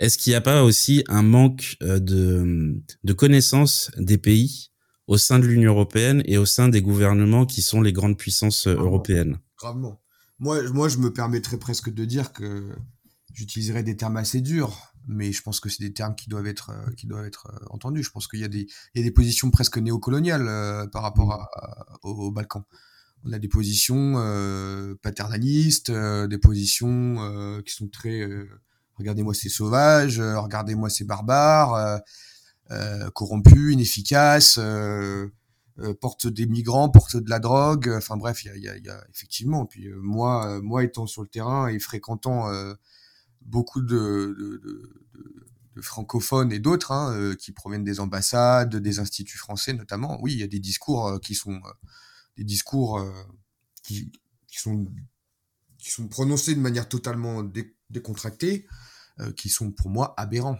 est-ce qu'il n'y a pas aussi un manque de, de connaissances des pays au sein de l'Union européenne et au sein des gouvernements qui sont les grandes puissances européennes? Gravement. Moi, moi, je me permettrais presque de dire que j'utiliserais des termes assez durs, mais je pense que c'est des termes qui doivent être, qui doivent être entendus. Je pense qu'il y a des, il y a des positions presque néocoloniales par rapport mmh. à, au Balkan on a des positions euh, paternalistes, euh, des positions euh, qui sont très regardez-moi ces sauvages, regardez-moi ces barbares, corrompus, inefficaces, portent des migrants, portent de la drogue. Enfin bref, il y a, effectivement. Puis moi, moi étant sur le terrain et fréquentant beaucoup de, francophones et d'autres hein, qui proviennent des ambassades, des instituts français notamment, oui, il y a des discours qui sont des discours euh, qui, sont, prononcés de manière totalement décontractée, euh, qui sont pour moi aberrants.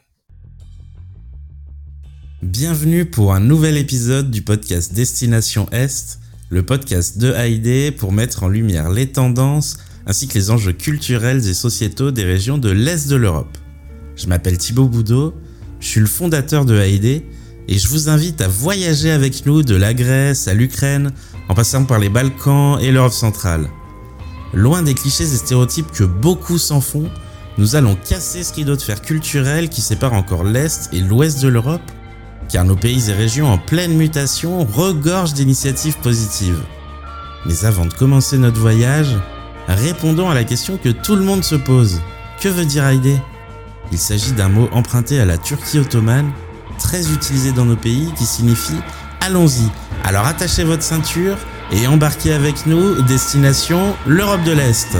Bienvenue pour un nouvel épisode du podcast Destination Est, le podcast de Haïdé pour mettre en lumière les tendances ainsi que les enjeux culturels et sociétaux des régions de l'Est de l'Europe. Je m'appelle Thibaut Boudot, je suis le fondateur de Haïdé et je vous invite à voyager avec nous de la Grèce à l'Ukraine en passant par les Balkans et l'Europe centrale. Loin des clichés et stéréotypes que beaucoup s'en font, nous allons casser ce rideau de fer culturel qui sépare encore l'Est et l'Ouest de l'Europe, car nos pays et régions en pleine mutation regorgent d'initiatives positives. Mais avant de commencer notre voyage, répondons à la question que tout le monde se pose. Que veut dire Haïdé? Il s'agit d'un mot emprunté à la Turquie ottomane, très utilisé dans nos pays, qui signifie allons-y, alors attachez votre ceinture et embarquez avec nous, destination l'Europe de l'Est.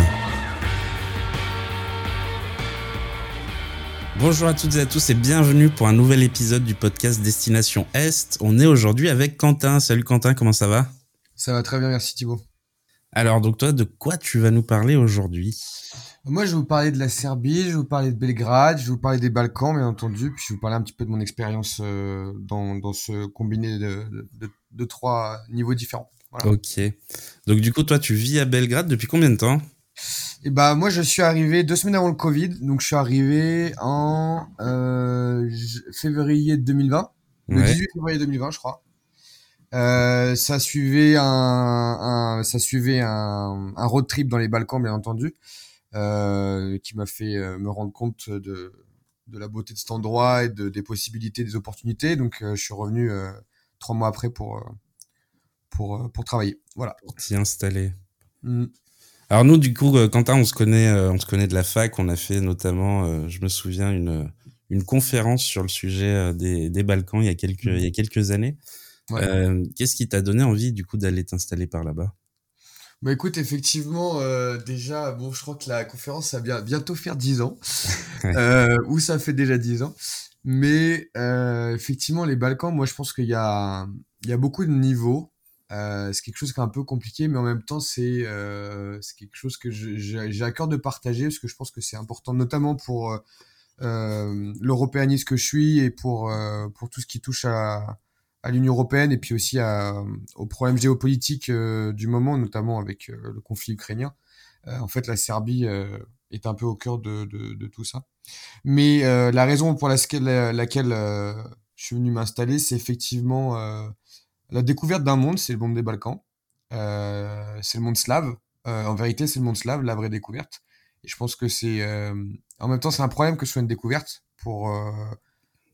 Bonjour à toutes et à tous et bienvenue pour un nouvel épisode du podcast Destination Est. On est aujourd'hui avec Quentin. Salut Quentin, comment ça va? Ça va très bien, merci Thibaut. Alors donc toi, de quoi tu vas nous parler aujourd'hui? Moi, je vais vous parler de la Serbie, je vais vous parler de Belgrade, je vais vous parler des Balkans, bien entendu, puis je vais vous parler un petit peu de mon expérience euh, dans, dans ce combiné de, de, de, trois niveaux différents. Voilà. Ok. Donc du coup, toi, tu vis à Belgrade depuis combien de temps? Et bah moi je suis arrivé deux semaines avant le Covid, donc je suis arrivé en euh, février 2020, le 18 février 2020 je crois. Euh, ça suivait un, un ça suivait un, un, road trip dans les Balkans bien entendu. Euh, qui m'a fait me rendre compte de, de la beauté de cet endroit et de, des possibilités, des opportunités. Donc, je suis revenu trois mois après pour, pour, pour travailler. Voilà. Pour t'y installer. Mmh. Alors nous, du coup, Quentin, on se connaît, on se connaît de la fac. On a fait notamment, je me souviens, une, une conférence sur le sujet des, des Balkans il y a quelques, mmh. il y a quelques années. Ouais. Qu'est-ce qui t'a donné envie, du coup, d'aller t'installer par là-bas? Bah écoute, effectivement, euh, déjà, bon, je crois que la conférence va bien, bientôt faire 10 ans, euh, ou ça fait déjà 10 ans. Mais euh, effectivement, les Balkans, moi je pense qu'il y a, il y a beaucoup de niveaux. Euh, c'est quelque chose qui est un peu compliqué, mais en même temps, c'est euh, quelque chose que j'ai à cœur de partager, parce que je pense que c'est important, notamment pour euh, l'européanisme que je suis et pour, pour tout ce qui touche à, à l'Union européenne et puis aussi à, aux problèmes géopolitiques euh, du moment, notamment avec euh, le conflit ukrainien. Euh, en fait, la Serbie est un peu au cœur de, de, de tout ça. Mais la raison pour laquelle, laquelle je suis venu m'installer, c'est effectivement la découverte d'un monde, c'est le monde des Balkans. c'est le monde slave. en vérité, c'est le monde slave, la vraie découverte. Et je pense que c'est... en même temps, c'est un problème que ce soit une découverte pour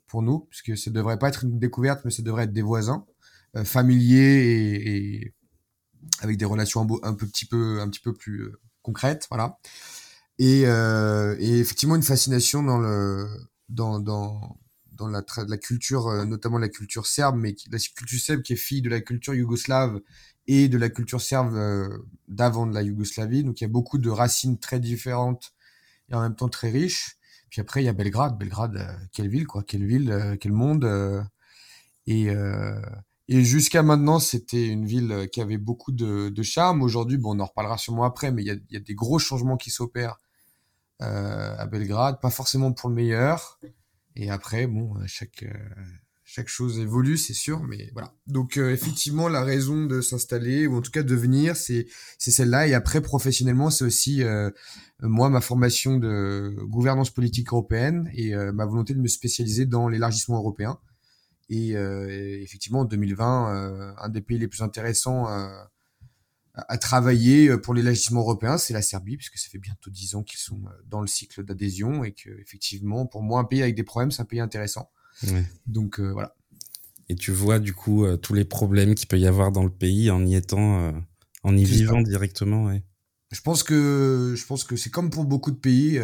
pour nous, puisque ça devrait pas être une découverte, mais ça devrait être des voisins euh, familiers et, avec des relations un, peu, petit peu, un petit peu plus euh, concrètes, voilà. Et, euh, et, effectivement une fascination dans le dans dans dans la, la culture, notamment la culture serbe, mais la culture serbe qui est fille de la culture yougoslave et de la culture serbe d'avant de la Yougoslavie. Donc il y a beaucoup de racines très différentes et en même temps très riches. Puis après, il y a Belgrade. Belgrade, euh, quelle ville, quoi? Quelle ville, euh, quel monde. Euh, et, et jusqu'à maintenant, c'était une ville qui avait beaucoup de, de charme. Aujourd'hui, bon, on en reparlera sûrement après, mais il y a, y a des gros changements qui s'opèrent à Belgrade. Pas forcément pour le meilleur. Et après, bon, chaque, chaque chose évolue, c'est sûr, mais voilà. Donc euh, effectivement, la raison de s'installer ou en tout cas de venir, c'est c'est celle-là. Et après, professionnellement, c'est aussi euh, moi ma formation de gouvernance politique européenne et euh, ma volonté de me spécialiser dans l'élargissement européen. Et, effectivement, en 2020, un des pays les plus intéressants à travailler pour l'élargissement européen, c'est la Serbie, puisque ça fait bientôt dix ans qu'ils sont dans le cycle d'adhésion et que effectivement, pour moi, un pays avec des problèmes, c'est un pays intéressant. Donc euh, voilà. Et tu vois du coup euh, tous les problèmes qu'il peut y avoir dans le pays en y étant, euh, en y vivant directement. Je pense que je pense que c'est comme pour beaucoup de pays.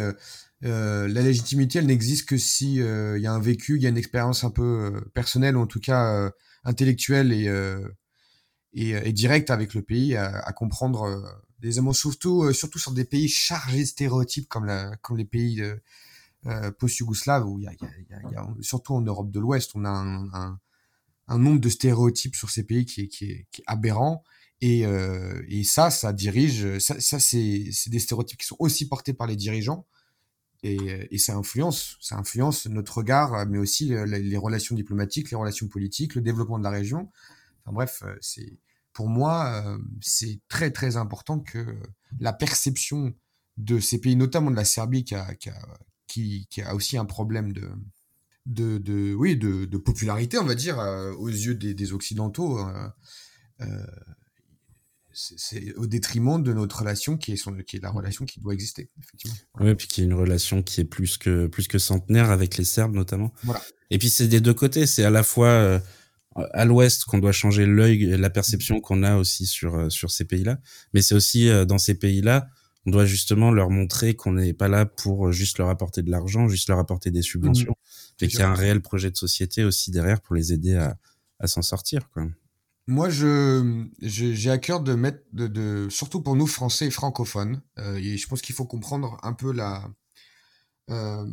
la légitimité, elle n'existe que si il y a un vécu, il y a une expérience un peu personnelle, ou en tout cas intellectuelle et, et, directe avec le pays, à, comprendre des émotions, surtout, surtout sur des pays chargés de stéréotypes comme, la, comme les pays euh, post-yougoslave, où il y a, y, a, y a, surtout en Europe de l'Ouest, on a un, un, un, nombre de stéréotypes sur ces pays qui est, qui est, qui est aberrant. Et, euh, et, ça, ça dirige, ça, ça c'est des stéréotypes qui sont aussi portés par les dirigeants. Et, et ça influence, ça influence notre regard, mais aussi les, les, relations diplomatiques, les relations politiques, le développement de la région. Enfin bref, euh, c'est pour moi, euh, c'est très très important que la perception de ces pays, notamment de la Serbie, qui a, qui a, qui, a aussi un problème de, de, de oui, de, de, popularité, on va dire, euh, aux yeux des, des Occidentaux. Euh, euh, c'est au détriment de notre relation qui est, son, qui est la relation qui doit exister, effectivement. Oui, puis qui est une relation qui est plus que, plus que centenaire avec les Serbes notamment. Voilà. Et puis c'est des deux côtés, c'est à la fois à l'ouest qu'on doit changer l'œil et la perception qu'on a aussi sur, sur ces pays-là, mais c'est aussi dans ces pays-là on doit justement leur montrer qu'on n'est pas là pour juste leur apporter de l'argent, juste leur apporter des subventions, mmh. mais qu'il y a un réel projet de société aussi derrière pour les aider à, à s'en sortir. Quoi. Moi, je j'ai à cœur de mettre, de, de, surtout pour nous Français et francophones, euh, et je pense qu'il faut comprendre un peu la, euh,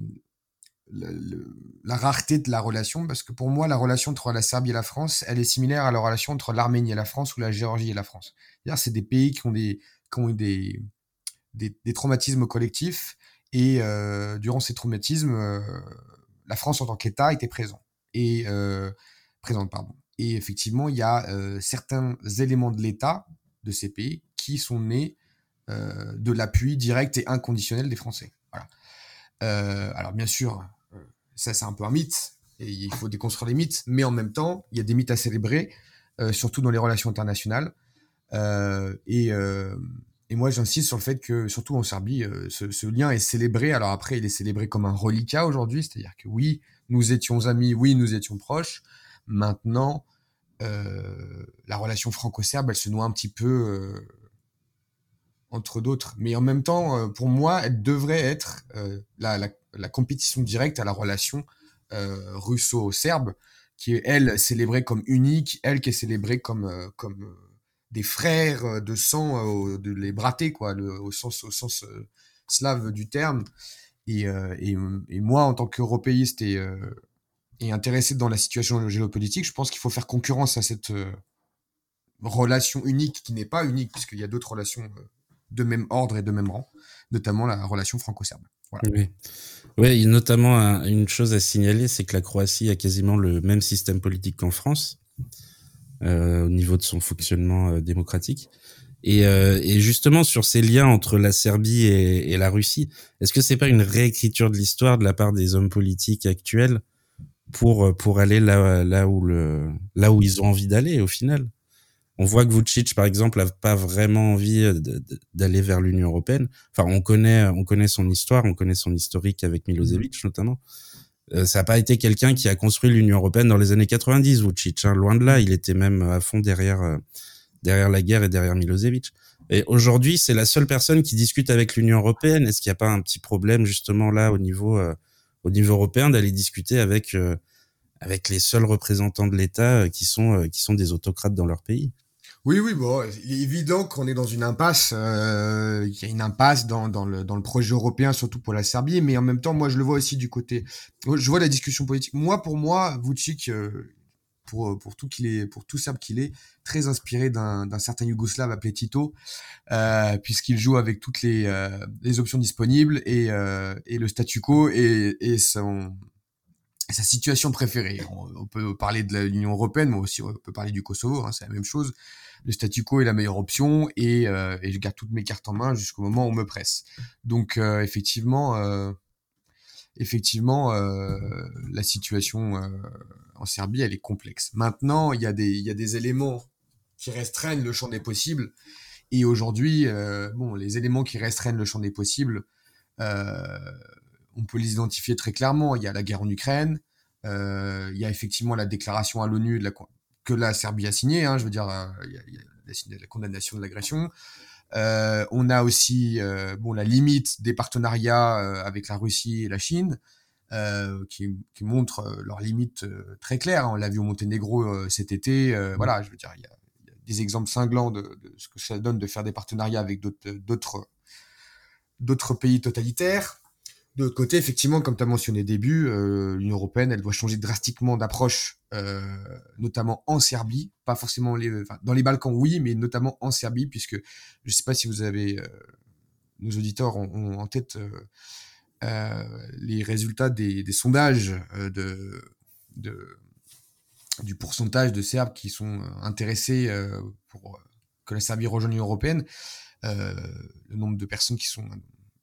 la, rareté de la relation, parce que pour moi, la relation entre la Serbie et la France, elle est similaire à la relation entre l'Arménie et la France ou la Géorgie et la France. C'est des pays qui ont des, qui ont des, des, traumatismes collectifs. Et euh, durant ces traumatismes, euh, la France en tant qu'État était présent et euh, présente pardon. Et effectivement, il y a certains éléments de l'État de ces pays qui sont nés de l'appui direct et inconditionnel des Français. Voilà. alors bien sûr, ça c'est un peu un mythe et il faut déconstruire les mythes, mais en même temps, il y a des mythes à célébrer, surtout dans les relations internationales. et et moi, j'insiste sur le fait que, surtout en Serbie, euh, ce, lien est célébré. Alors après, il est célébré comme un reliquat aujourd'hui, c'est-à-dire que oui, nous étions amis, oui, nous étions proches. Maintenant, euh, la relation franco-serbe, elle se noie un petit peu euh, entre d'autres. Mais en même temps, pour moi, elle devrait être la, la, compétition directe à la relation russo-serbe, qui est, elle, célébrée comme unique, elle qui est célébrée comme... comme des frères euh, de sang, euh, de les brater, quoi, au sens, euh, slave du terme. Et, moi, en tant qu'européiste et, intéressé dans la situation géopolitique, je pense qu'il faut faire concurrence à cette relation unique qui n'est pas unique, puisqu'il y a d'autres relations de même ordre et de même rang, notamment la relation franco-serbe. Oui. Oui, notamment une chose à signaler, c'est que la Croatie a quasiment le même système politique qu'en France. Euh, au niveau de son fonctionnement euh, démocratique. Et, euh, et, justement sur ces liens entre la Serbie et, et la Russie, est-ce que c'est pas une réécriture de l'histoire de la part des hommes politiques actuels pour pour aller là là où le là où ils ont envie d'aller au final? On voit que Vucic par exemple a pas vraiment envie d'aller vers l'Union européenne. Enfin, on connaît on connaît son histoire, on connaît son historique avec Milosevic notamment. Euh, ça n'a pas été quelqu'un qui a construit l'Union européenne dans les années 90, Vucic. Hein, loin de là, il était même à fond derrière euh, derrière la guerre et derrière Milosevic. Et aujourd'hui, c'est la seule personne qui discute avec l'Union européenne. Est-ce qu'il n'y a pas un petit problème justement là au niveau euh, au niveau européen d'aller discuter avec avec les seuls représentants de l'État qui sont qui sont des autocrates dans leur pays? Oui, oui, bon, il est évident qu'on est dans une impasse. Euh, il y a une impasse dans, dans, le, dans le projet européen, surtout pour la Serbie, mais en même temps, moi, je le vois aussi du côté. Je vois la discussion politique. Moi, pour moi, Vucic, euh, pour, pour tout qu'il est, pour tout serbe qu'il est, très inspiré d'un certain Yougoslave appelé Tito, euh, puisqu'il joue avec toutes les, euh, les options disponibles et, euh, et le statu quo et, et son sa situation préférée. On, peut parler de l'Union européenne, mais aussi on peut parler du Kosovo, hein, c'est la même chose. Le statu quo est la meilleure option et, euh, et je garde toutes mes cartes en main jusqu'au moment où on me presse. Donc euh, effectivement, euh, effectivement, la situation en Serbie, elle est complexe. Maintenant, il y, a des, éléments qui restreignent le champ des possibles. Et aujourd'hui, bon, les éléments qui restreignent le champ des possibles, on peut les identifier très clairement. Il y a la guerre en Ukraine, il y a effectivement la déclaration à l'ONU que la Serbie a signée. Hein, je veux dire, a la, condamnation de l'agression. Euh, on a aussi euh, bon la limite des partenariats euh, avec la Russie et la Chine, qui, montrent leurs limites très claires. On l'a vu au Monténégro cet été. voilà, je veux dire, il y, a, des exemples cinglants de, ce que ça donne de faire des partenariats avec d'autres pays totalitaires. De côté, effectivement, comme tu as mentionné au début, euh, l'Union européenne, elle doit changer drastiquement d'approche, euh, notamment en Serbie, pas forcément les, dans les Balkans, oui, mais notamment en Serbie, puisque je ne sais pas si vous avez, euh, nos auditeurs ont, en tête les résultats des, sondages de, de, du pourcentage de Serbes qui sont intéressés pour que la Serbie rejoigne l'Union européenne. le nombre de personnes qui sont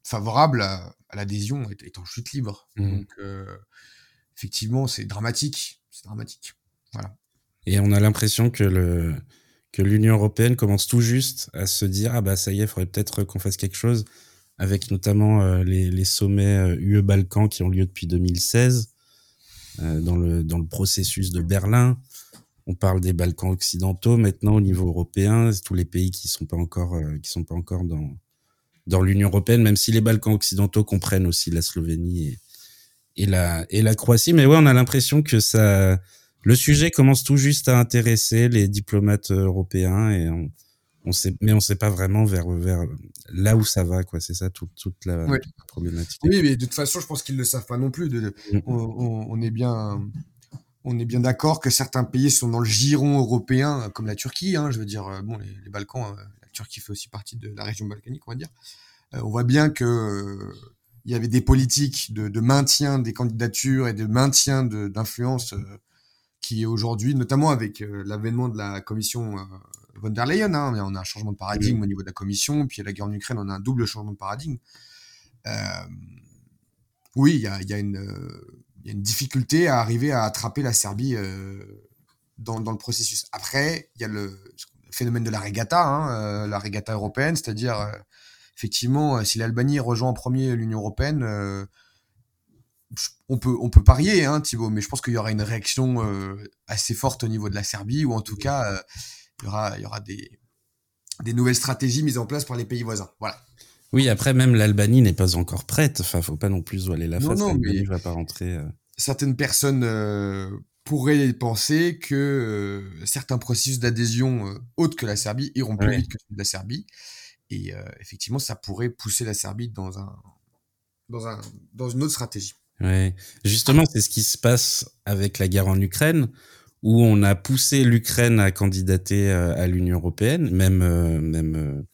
favorable à, l'adhésion est, en chute libre. Mmh. Donc, euh, effectivement, c'est dramatique. C'est dramatique. Voilà. Et on a l'impression que le que l'Union européenne commence tout juste à se dire ah bah ça y est, il faudrait peut-être qu'on fasse quelque chose avec notamment euh, les, les, sommets UE euh, Balkans qui ont lieu depuis 2016 dans le dans le processus de Berlin. On parle des Balkans occidentaux maintenant au niveau européen, tous les pays qui sont pas encore qui sont pas encore dans dans l'Union européenne, même si les Balkans occidentaux comprennent aussi la Slovénie et, et la et la Croatie. Mais ouais, on a l'impression que ça, le sujet commence tout juste à intéresser les diplomates européens et on, on sait, mais on sait pas vraiment vers vers là où ça va, quoi. C'est ça toute toute la, problématique. Oui, mais de toute façon, je pense qu'ils le savent pas non plus. De, mm. on, on, est bien. On est bien d'accord que certains pays sont dans le giron européen, comme la Turquie. Hein, je veux dire, bon, les, les Balkans, qui fait aussi partie de la région balkanique, on va dire. Euh, on voit bien que euh, il y avait des politiques de, maintien des candidatures et de maintien d'influence euh, qui aujourd'hui, notamment avec l'avènement de la commission von der Leyen, hein, on a un changement de paradigme au niveau de la commission, puis la guerre en Ukraine, on a un double changement de paradigme. oui, il y a, y, a une, y a une difficulté à arriver à attraper la Serbie dans, dans, le processus. Après, il y a le, phénomène de la regatta, hein, euh, la regatta européenne, c'est-à-dire euh, effectivement, euh, si l'Albanie rejoint en premier l'Union européenne, on peut on peut parier, hein, Thibaut, mais je pense qu'il y aura une réaction assez forte au niveau de la Serbie, ou en tout cas, il y aura il y aura des des nouvelles stratégies mises en place par les pays voisins. Voilà. Oui, après même l'Albanie n'est pas encore prête. Enfin, faut pas non plus voiler la face. Non, mais va pas rentrer. Certaines personnes pourrait penser que euh, certains processus d'adhésion euh, autres que la Serbie iront plus vite que la Serbie. Et euh, effectivement, ça pourrait pousser la Serbie dans, un, dans, un, dans une autre stratégie. Ouais. Justement, c'est ce qui se passe avec la guerre en Ukraine, où on a poussé l'Ukraine à candidater à l'Union européenne, même même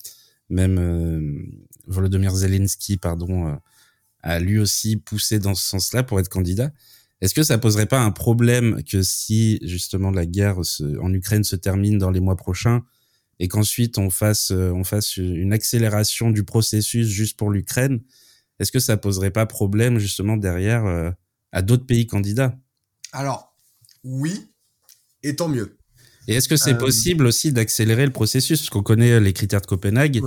même Volodymyr Zelensky, pardon, a lui aussi poussé dans ce sens-là pour être candidat. Est-ce que ça poserait pas un problème que si justement la guerre en Ukraine se termine dans les mois prochains et qu'ensuite on fasse euh, on fasse une accélération du processus juste pour l'Ukraine, est-ce que ça poserait pas problème justement derrière euh, à d'autres pays candidats? Alors oui, et tant mieux. Et est-ce que c'est euh, possible aussi d'accélérer le processus? Parce qu'on connaît les critères de Copenhague,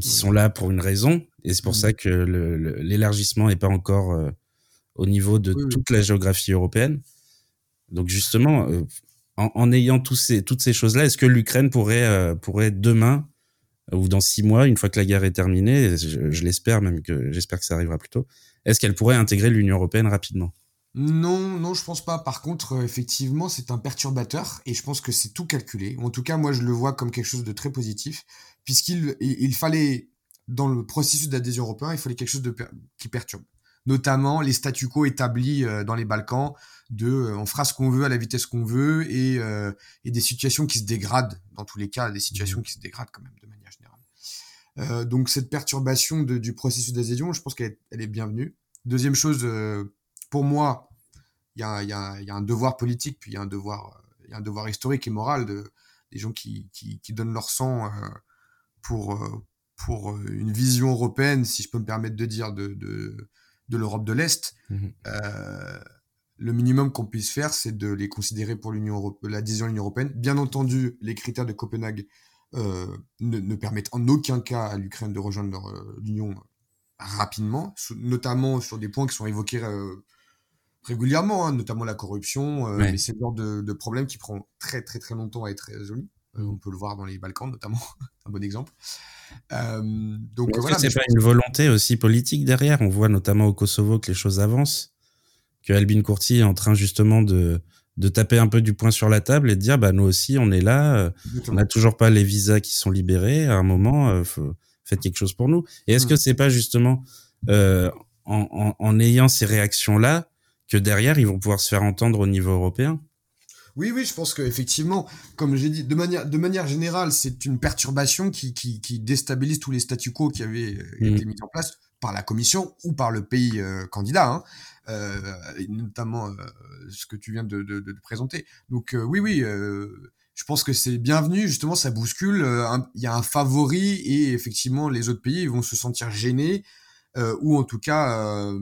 qui sont là pour une raison, et c'est pour ça que l'élargissement n'est pas encore au niveau de toute la géographie européenne. Donc justement, euh, en, ayant tous ces, toutes ces choses-là, est-ce que l'Ukraine pourrait, euh, pourrait demain ou dans six mois, une fois que la guerre est terminée, je, l'espère même que j'espère que ça arrivera plus tôt, est-ce qu'elle pourrait intégrer l'Union européenne rapidement? Non, non, je pense pas. Par contre, euh, effectivement, c'est un perturbateur et je pense que c'est tout calculé. En tout cas, moi, je le vois comme quelque chose de très positif, puisqu'il il fallait, dans le processus d'adhésion européen, il fallait quelque chose de, qui perturbe notamment les statu quo établis euh, dans les Balkans de euh, on fera ce qu'on veut à la vitesse qu'on veut et, euh, et, des situations qui se dégradent. Dans tous les cas des situations mmh. qui se dégradent quand même de manière générale. Donc cette perturbation du processus d'adhésion je pense qu'elle est bienvenue. Deuxième chose pour moi il y a, y, a, y a, un devoir politique, puis il y a un devoir, il y a un devoir historique et moral de des gens qui, qui, qui donnent leur sang pour pour une vision européenne, si je peux me permettre de dire, de de, de l'Europe de l'Est. Mmh euh, le minimum qu'on puisse faire, c'est de les considérer pour l'Union l'adhésion à l'Union européenne. Bien entendu, les critères de Copenhague euh, ne, ne, permettent en aucun cas à l'Ukraine de rejoindre l'Union rapidement, notamment sur des points qui sont évoqués euh, régulièrement, hein, notamment la corruption, euh, mais c'est le genre de, de, problème qui prend très très très longtemps à être résolu. Euh, on peut le voir dans les Balkans notamment, un bon exemple. Euh, donc Est-ce voilà, que c'est pas une volonté aussi politique derrière? On voit notamment au Kosovo que les choses avancent, que Albin Courti est en train justement de de taper un peu du poing sur la table et de dire bah nous aussi on est là, on n'a toujours pas les visas qui sont libérés. À un moment, faut, faites quelque chose pour nous. Et est-ce que c'est pas justement euh, en, en, en, ayant ces réactions-là que derrière ils vont pouvoir se faire entendre au niveau européen? Oui, oui, je pense qu'effectivement, comme j'ai dit, de manière, de manière générale, c'est une perturbation qui, qui, qui, déstabilise tous les statu quo qui avaient euh, mmh. été mis en place par la Commission ou par le pays euh, candidat, hein, euh, notamment euh, ce que tu viens de, de, de présenter. Donc oui, oui, je pense que c'est bienvenu. Justement, ça bouscule. Il y a un favori et effectivement, les autres pays vont se sentir gênés ou en tout cas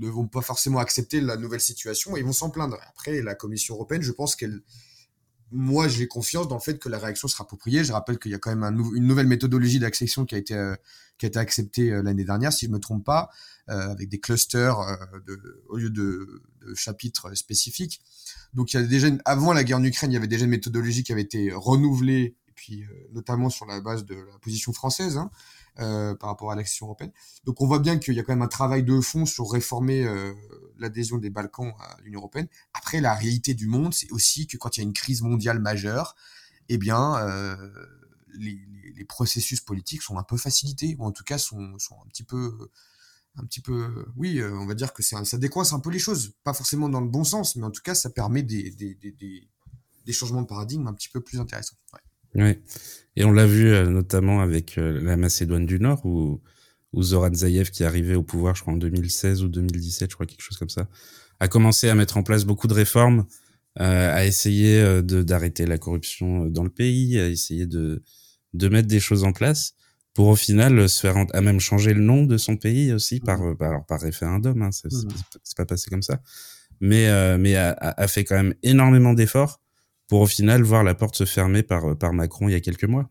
ne vont pas forcément accepter la nouvelle situation et ils vont s'en plaindre. Après, la Commission européenne, je pense qu'elle moi, j'ai confiance dans le fait que la réaction sera appropriée. Je rappelle qu'il y a quand même un une nouvelle méthodologie d'accession qui a été euh, qui a été acceptée euh, l'année dernière, si je me trompe pas, euh, avec des clusters au lieu de, chapitres spécifiques. Donc, il y a déjà avant la guerre en Ukraine, il y avait déjà une méthodologie qui avait été renouvelée, et puis notamment sur la base de la position française. Hein, euh, par rapport à l'action européenne. Donc on voit bien qu'il y a quand même un travail de fond sur réformer euh, l'adhésion des Balkans à l'Union européenne. Après, la réalité du monde, c'est aussi que quand il y a une crise mondiale majeure, eh bien, euh, les, processus politiques sont un peu facilités, ou en tout cas sont, un petit peu un petit peu, oui, on va dire que ça, décoince un peu les choses, pas forcément dans le bon sens, mais en tout cas, ça permet des changements de paradigme un petit peu plus intéressants. Ouais. Ouais. Et on l'a vu euh, notamment avec euh, la Macédoine du Nord où, où Zoran Zaev, qui est arrivé au pouvoir, je crois en 2016 ou 2017, je crois quelque chose comme ça, a commencé à mettre en place beaucoup de réformes, euh, à essayer euh, de d'arrêter la corruption dans le pays, à essayer de de mettre des choses en place pour au final se faire à même changer le nom de son pays aussi par mmh. par, alors, par référendum, hein, c'est mmh. pas passé comme ça, mais mais a, a fait quand même énormément d'efforts pour au final voir la porte se fermer par, par Macron il y a quelques mois.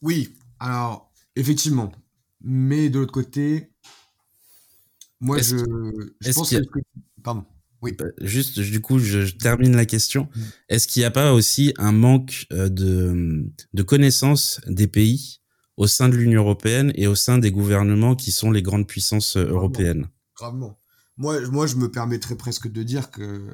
Oui, alors effectivement. Mais de l'autre côté, moi je, je pense que... Pardon. Oui. Bah, juste, du coup, je, termine la question. Mm. Est-ce qu'il n'y a pas aussi un manque euh, de, de connaissances des pays au sein de l'Union européenne et au sein des gouvernements qui sont les grandes puissances euh, européennes? Gravement. Moi, moi, je me permettrais presque de dire que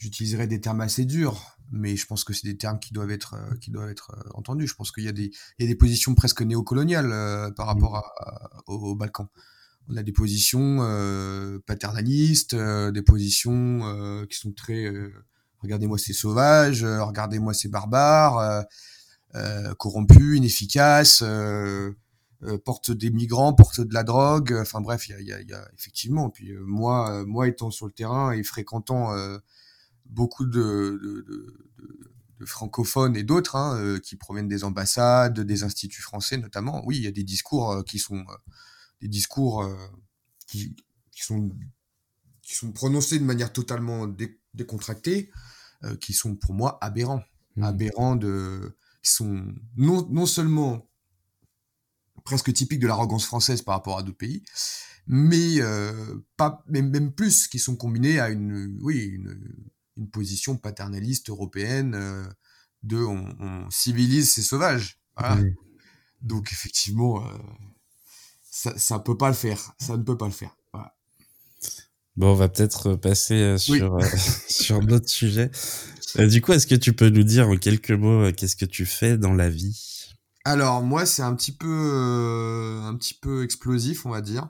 j'utiliserais des termes assez durs, mais je pense que c'est des termes qui doivent être euh, qui doivent être euh, entendus. Je pense qu'il y a des il y a des positions presque néocoloniales euh, par rapport à, au, Balkan. On a des positions euh, paternalistes, des positions qui sont très regardez-moi ces sauvages, regardez-moi ces barbares, corrompus, inefficaces. porte des migrants, porte de la drogue, enfin bref, il y a, y, y a, effectivement. Puis moi, moi étant sur le terrain et fréquentant beaucoup de, de, de, de francophones et d'autres hein, euh, qui proviennent des ambassades, des instituts français notamment. Oui, il y a des discours euh, qui sont euh, des discours qui, qui, sont qui sont prononcés de manière totalement dé, décontractée, qui sont pour moi aberrants, mmh. aberrants de qui sont non non seulement presque typiques de l'arrogance française par rapport à d'autres pays, mais euh, pas même, même plus qui sont combinés à une oui une une position paternaliste européenne euh, de on, on, civilise ces sauvages. Voilà. Donc effectivement, euh, ça, ça peut pas le faire. Ça ne peut pas le faire. Voilà. Bon, on va peut-être passer euh, sur oui. sur d'autres sujets. du coup, est-ce que tu peux nous dire en quelques mots qu'est-ce que tu fais dans la vie? Alors moi, c'est un petit peu un petit peu explosif, on va dire.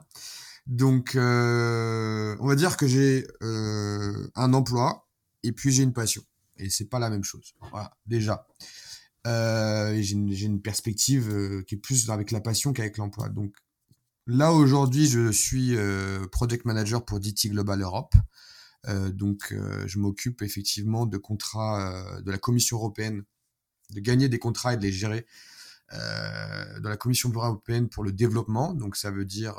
Donc, euh, on va dire que j'ai euh, un emploi et puis j'ai une passion. Et c'est pas la même chose. Voilà, déjà. Euh, j'ai une, perspective euh, qui est plus avec la passion qu'avec l'emploi. Donc là aujourd'hui, je suis euh, project manager pour DT Global Europe. donc, je m'occupe effectivement de contrats de la Commission européenne, de gagner des contrats et de les gérer dans la Commission européenne pour le développement. Donc, ça veut dire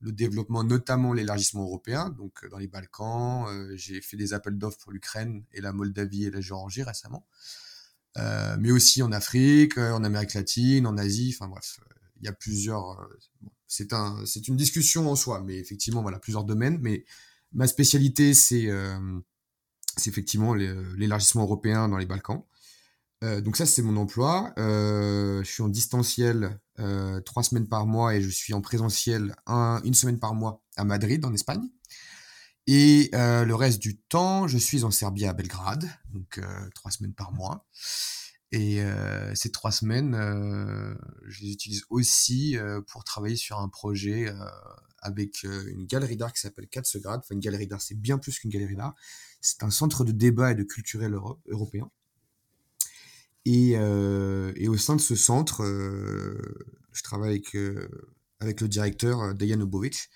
le développement, notamment l'élargissement européen, donc dans les Balkans. j'ai fait des appels d'offres pour l'Ukraine et la Moldavie et la Géorgie récemment. Euh, mais aussi en Afrique, euh, en Amérique latine, en Asie, enfin bref, euh, il y a plusieurs. c'est un, c'est une discussion en soi, mais effectivement, voilà, plusieurs domaines. Mais ma spécialité, c'est, c'est effectivement l'élargissement européen dans les Balkans. Euh, donc ça, c'est mon emploi. Euh, je suis en distanciel euh, trois semaines par mois et je suis en présentiel un, une semaine par mois à Madrid, en Espagne. Et le reste du temps, je suis en Serbie à Belgrade, donc trois semaines par mois. Et ces trois semaines, je les utilise aussi pour travailler sur un projet avec une galerie d'art qui s'appelle Katsegrad. Enfin, une galerie d'art, c'est bien plus qu'une galerie d'art. C'est un centre de débat et de culturel européen. Et, et, au sein de ce centre, je travaille avec, avec le directeur Dejan Obovic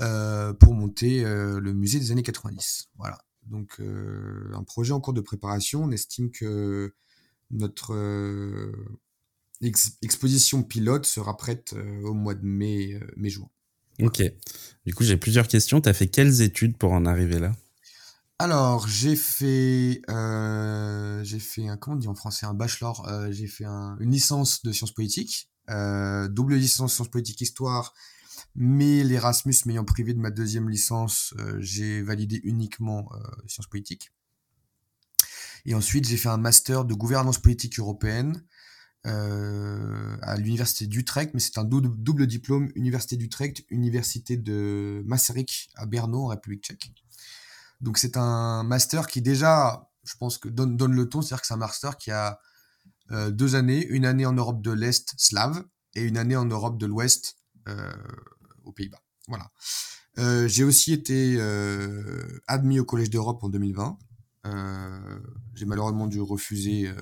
euh, pour monter euh, le musée des années 90. Voilà. Donc euh, un projet en cours de préparation. On estime que notre exposition pilote sera prête au mois de mai, mai-juin. Ok. Du coup, j'ai plusieurs questions. Tu as fait quelles études pour en arriver là? Alors, j'ai fait, euh, j'ai fait un, comment on dit en français, un bachelor, euh, j'ai fait un, une licence de sciences politiques, euh, double licence sciences politiques histoire mais l'Erasmus m'ayant privé de ma deuxième licence, euh, j'ai validé uniquement euh, sciences politiques. Et ensuite, j'ai fait un master de gouvernance politique européenne à l'université d'Utrecht, mais c'est un double, diplôme Université d'Utrecht, Université de Maastricht à Brno, en République tchèque. Donc c'est un master qui déjà, je pense que donne, le ton, c'est-à-dire que c'est un master qui a deux années, une année en Europe de l'Est slave et une année en Europe de l'Ouest euh, aux Pays-Bas. Voilà. Euh, j'ai aussi été euh, admis au Collège d'Europe en 2020. Euh, j'ai malheureusement dû refuser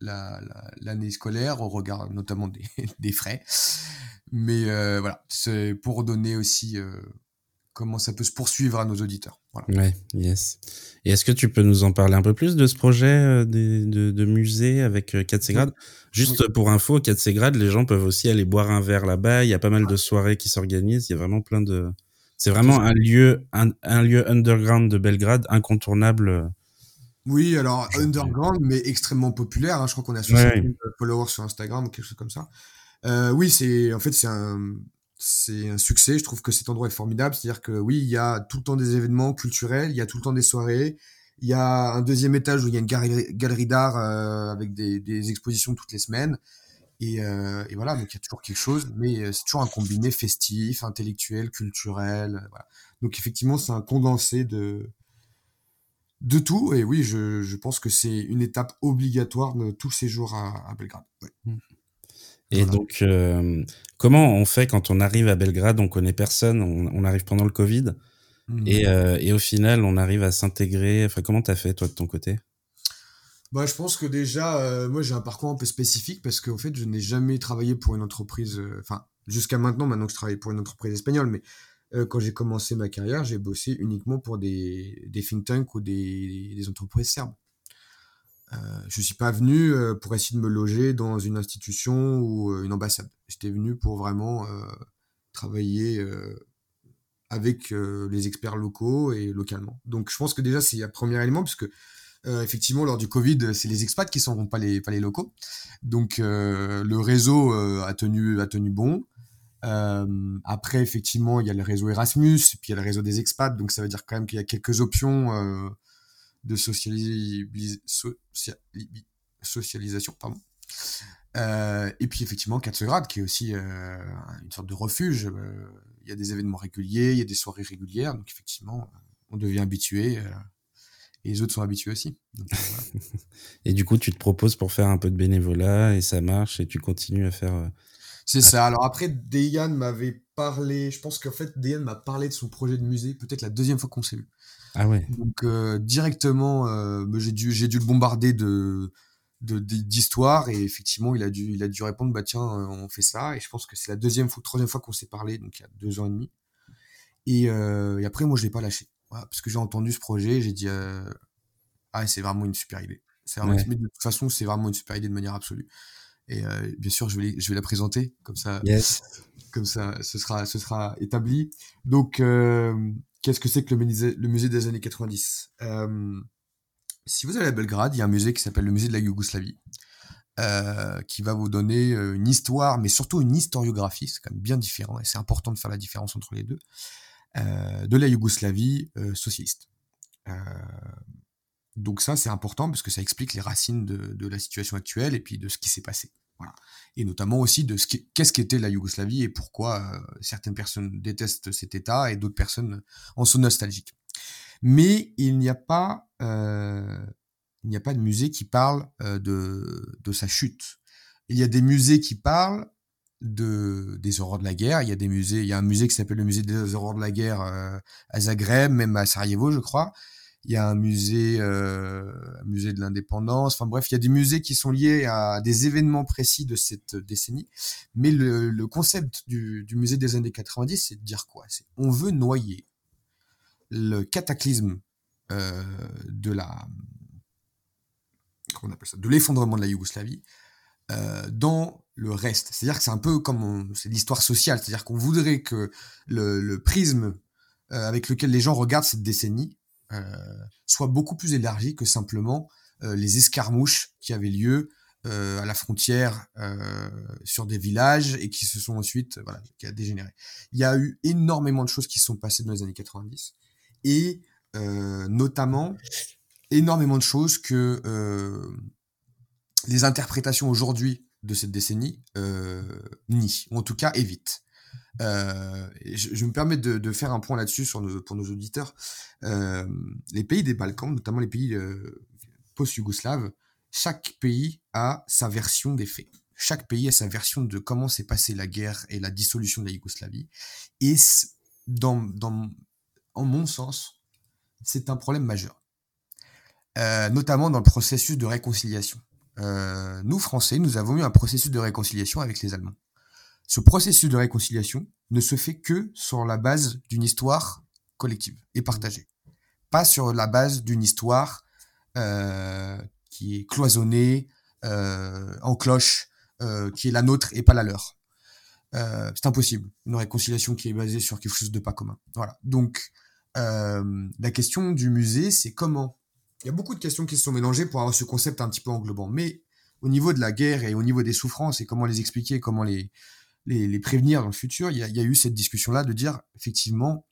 l'année scolaire au regard notamment des, des frais. Mais voilà, c'est pour donner aussi comment ça peut se poursuivre à nos auditeurs. Voilà. Ouais, yes. Et est-ce que tu peux nous en parler un peu plus de ce projet euh, de, de, de, musée avec 4C euh, Juste pour info, 4C les gens peuvent aussi aller boire un verre là-bas. Il y a pas mal de soirées qui s'organisent. Il y a vraiment plein de. C'est vraiment un lieu, un, un, lieu underground de Belgrade incontournable. Euh, oui, alors underground, mais extrêmement populaire. Hein. Je crois qu'on a 60 000 followers sur Instagram ou quelque chose comme ça. Euh, oui, c'est en fait c'est un c'est un succès. Je trouve que cet endroit est formidable. C'est-à-dire que oui, il y a tout le temps des événements culturels, il y a tout le temps des soirées. Il y a un deuxième étage où il y a une galerie, d'art euh, avec des, expositions toutes les semaines. Et, euh, et, voilà, donc il y a toujours quelque chose, mais euh, c'est toujours un combiné festif, intellectuel, culturel. Donc effectivement, c'est un condensé de de tout. Et oui, je, pense que c'est une étape obligatoire de tout séjour à, à Belgrade. Ouais. Mmh. Et donc, euh, comment on fait quand on arrive à Belgrade On connaît personne, on, on arrive pendant le Covid. Mmh. Et, euh, et, au final, on arrive à s'intégrer. Enfin, comment t'as fait, toi, de ton côté? Bah, je pense que déjà, euh, moi, j'ai un parcours un peu spécifique parce qu'en fait, je n'ai jamais travaillé pour une entreprise. Enfin, jusqu'à maintenant, maintenant que je travaille pour une entreprise espagnole, mais quand j'ai commencé ma carrière, j'ai bossé uniquement pour des, des think tanks ou des, des entreprises serbes. Euh, je suis pas venu euh, pour essayer de me loger dans une institution ou euh, une ambassade. J'étais venu pour vraiment travailler avec les experts locaux et localement. Donc je pense que déjà c'est un premier élément puisque euh, effectivement lors du Covid c'est les expats qui sont pas les pas les locaux. Donc euh, le réseau a tenu a tenu bon. après effectivement il y a le réseau Erasmus puis il y a le réseau des expats donc ça veut dire quand même qu'il y a quelques options de socialisation. Pardon. Euh, et puis effectivement, Katsegrad, qui est aussi euh, une sorte de refuge. Euh, il y a des événements réguliers, il y a des soirées régulières, donc effectivement, on devient habitué. et les autres sont habitués aussi. et du coup, tu te proposes pour faire un peu de bénévolat et ça marche et tu continues à faire. C'est ça. Alors après, Dejan m'avait parlé. Je pense qu'en fait, Dejan m'a parlé de son projet de musée, peut-être la deuxième fois qu'on s'est vu. Ah ouais. Donc euh, directement, euh, bah, j'ai dû j'ai dû le bombarder de d'histoire et effectivement il a dû il a dû répondre bah tiens euh, on fait ça et je pense que c'est la deuxième fois troisième fois qu'on s'est parlé donc il y a deux ans et demi Et, et après, moi, je l'ai pas lâché. parce que j'ai entendu ce projet, j'ai dit, ah, c'est vraiment une super idée. Vraiment, de toute façon, c'est vraiment une super idée de manière absolue. Et bien sûr, je vais, je vais la présenter comme ça. Comme ça, ce sera, ce sera établi. Donc, qu'est-ce que c'est que le musée, des années 90 Si vous allez à Belgrade, il y a un musée qui s'appelle le musée de la Yougoslavie. Euh, qui va vous donner euh, une histoire, mais surtout une historiographie, c'est quand même bien différent, et c'est important de faire la différence entre les deux, euh, de la Yougoslavie socialiste. donc ça, c'est important parce que ça explique les racines de, la situation actuelle et puis de ce qui s'est passé. Et notamment aussi de ce qu'est-ce qu'était la Yougoslavie et pourquoi certaines personnes détestent cet État et d'autres personnes en sont nostalgiques. Mais il n'y a pas il n'y a pas de musée qui parle euh, de, sa chute. Il y a des musées qui parlent de des horreurs de la guerre. Il y a des musées, il y a un musée qui s'appelle le musée des horreurs de la guerre euh, à Zagreb, même à Sarajevo, je crois. Il y a un musée, euh, musée de l'indépendance. Enfin bref, il y a des musées qui sont liés à des événements précis de cette décennie. Mais le, concept du, musée des années 90, c'est de dire quoi? C'est on veut noyer le cataclysme euh, de la comment on appelle ça, de l'effondrement de la Yougoslavie euh, dans le reste. C'est-à-dire que c'est un peu comme c'est l'histoire sociale, c'est-à-dire qu'on voudrait que le, prisme avec lequel les gens regardent cette décennie soit beaucoup plus élargi que simplement les escarmouches qui avaient lieu à la frontière sur des villages et qui se sont ensuite dégénéré. Il y a eu énormément de choses qui se sont passées dans les années 90 et notamment énormément de choses que euh, les interprétations aujourd'hui de cette décennie euh, nient, ou en tout cas évitent. Euh, je, me permets de, faire un point là-dessus pour nos auditeurs. les pays des Balkans, notamment les pays post-yougoslaves, chaque pays a sa version des faits. Chaque pays a sa version de comment s'est passée la guerre et la dissolution de la Yougoslavie. Et dans, en mon sens, c'est un problème majeur. Euh, notamment dans le processus de réconciliation. Euh, nous, Français, nous avons eu un processus de réconciliation avec les Allemands. Ce processus de réconciliation ne se fait que sur la base d'une histoire collective et partagée, pas sur la base d'une histoire euh, qui est cloisonnée, euh, en cloche, euh, qui est la nôtre et pas la leur. C'est impossible. Une réconciliation qui est basée sur quelque chose de pas commun. Voilà. Donc, la question du musée, c'est comment il y a beaucoup de questions qui se sont mélangées pour avoir ce concept un petit peu englobant. Mais au niveau de la guerre et au niveau des souffrances et comment les expliquer, comment les, les, prévenir dans le futur, il y a, eu cette discussion-là de dire, effectivement,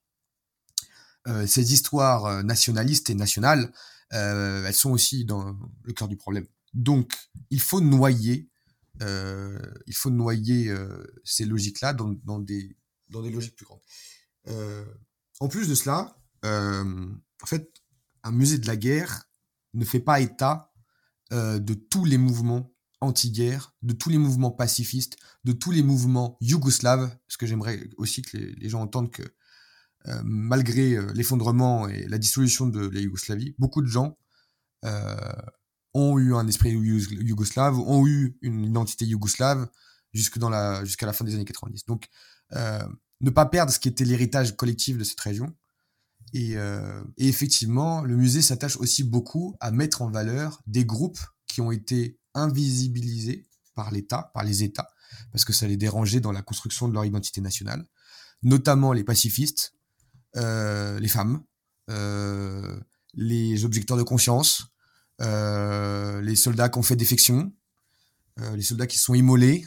euh, ces histoires euh, nationalistes et nationales, euh, elles sont aussi dans le cœur du problème. Donc, il faut noyer, il faut noyer ces logiques-là dans, dans, des, dans des logiques plus grandes. en plus de cela, en fait, un musée de la guerre ne fait pas état de tous les mouvements anti-guerre, de tous les mouvements pacifistes, de tous les mouvements yougoslaves, parce que j'aimerais aussi que les, gens entendent que euh, malgré euh, l'effondrement et la dissolution de la Yougoslavie, beaucoup de gens ont eu un esprit yougoslave, ont eu une identité yougoslave la, jusqu'à la fin des années 90. Donc, ne pas perdre ce qui était l'héritage collectif de cette région, euh, et, effectivement, le musée s'attache aussi beaucoup à mettre en valeur des groupes qui ont été invisibilisés par l'État, par les États, parce que ça les dérangeait dans la construction de leur identité nationale, notamment les pacifistes, euh, les femmes, euh, les objecteurs de conscience, les soldats qui ont fait défection, les soldats qui sont immolés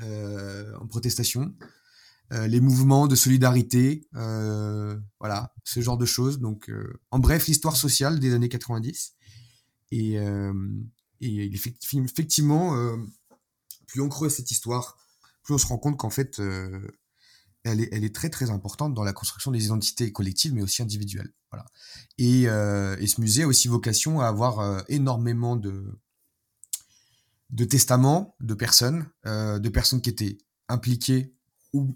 en protestation, euh, les mouvements de solidarité, euh, voilà, ce genre de choses. Donc, euh, en bref, l'histoire sociale des années 90. Et, et effectivement, plus on creuse cette histoire, plus on se rend compte qu'en fait, elle est, elle est très très importante dans la construction des identités collectives, mais aussi individuelles. Voilà. Et, et ce musée a aussi vocation à avoir énormément de, de testaments de personnes, de personnes qui étaient impliquées ou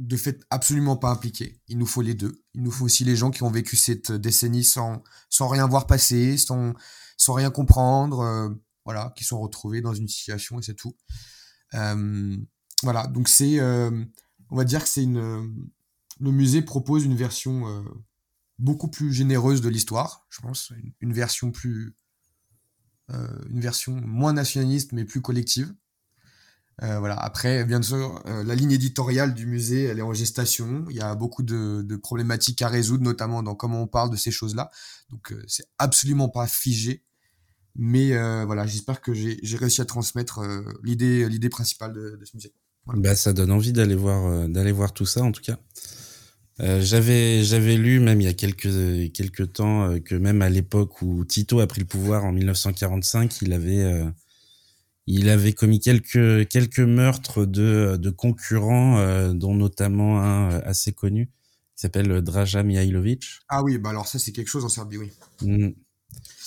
de fait absolument pas impliqués. Il nous faut les deux. Il nous faut aussi les gens qui ont vécu cette décennie sans, sans rien voir passer, sans, sans rien comprendre, euh, voilà, qui sont retrouvés dans une situation et c'est tout. Euh, voilà, donc c'est, euh, on va dire que c'est une, le musée propose une version beaucoup plus généreuse de l'histoire, je pense, une, version plus, une version moins nationaliste mais plus collective. Voilà. Après, bien sûr, la ligne éditoriale du musée, elle est en gestation. Il y a beaucoup de, problématiques à résoudre, notamment dans comment on parle de ces choses-là. Donc, c'est absolument pas figé. Mais voilà, j'espère que j'ai réussi à transmettre l'idée l'idée principale de, de, ce musée. Bah, ça donne envie d'aller voir d'aller voir tout ça, en tout cas. j'avais j'avais lu même il y a quelques quelques temps que même à l'époque où Tito a pris le pouvoir en 1945, il avait il avait commis quelques quelques meurtres de de concurrents, euh, dont notamment un euh, assez connu qui s'appelle Draja Mihailovic. Ah oui, bah alors ça c'est quelque chose en Serbie, oui. Mm.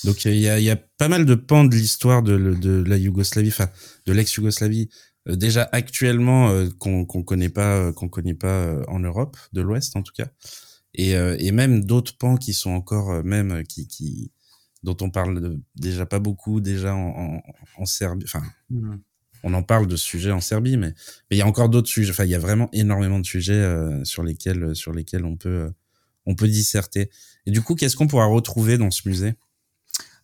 Donc il y a, y a pas mal de pans de l'histoire de, de la Yougoslavie, enfin de l'ex-Yougoslavie, euh, déjà actuellement qu'on qu'on connaît pas qu'on connaît pas en Europe de l'Ouest en tout cas, et, et même d'autres pans qui sont encore même qui qui dont on parle déjà pas beaucoup déjà en, en, Serbie. Enfin, mmh. on en parle de ce sujet en Serbie, mais il y a encore d'autres sujets. Enfin, il y a vraiment énormément de sujets euh, sur lesquels sur lesquels on peut euh, on peut disserter. Et du coup, qu'est-ce qu'on pourra retrouver dans ce musée?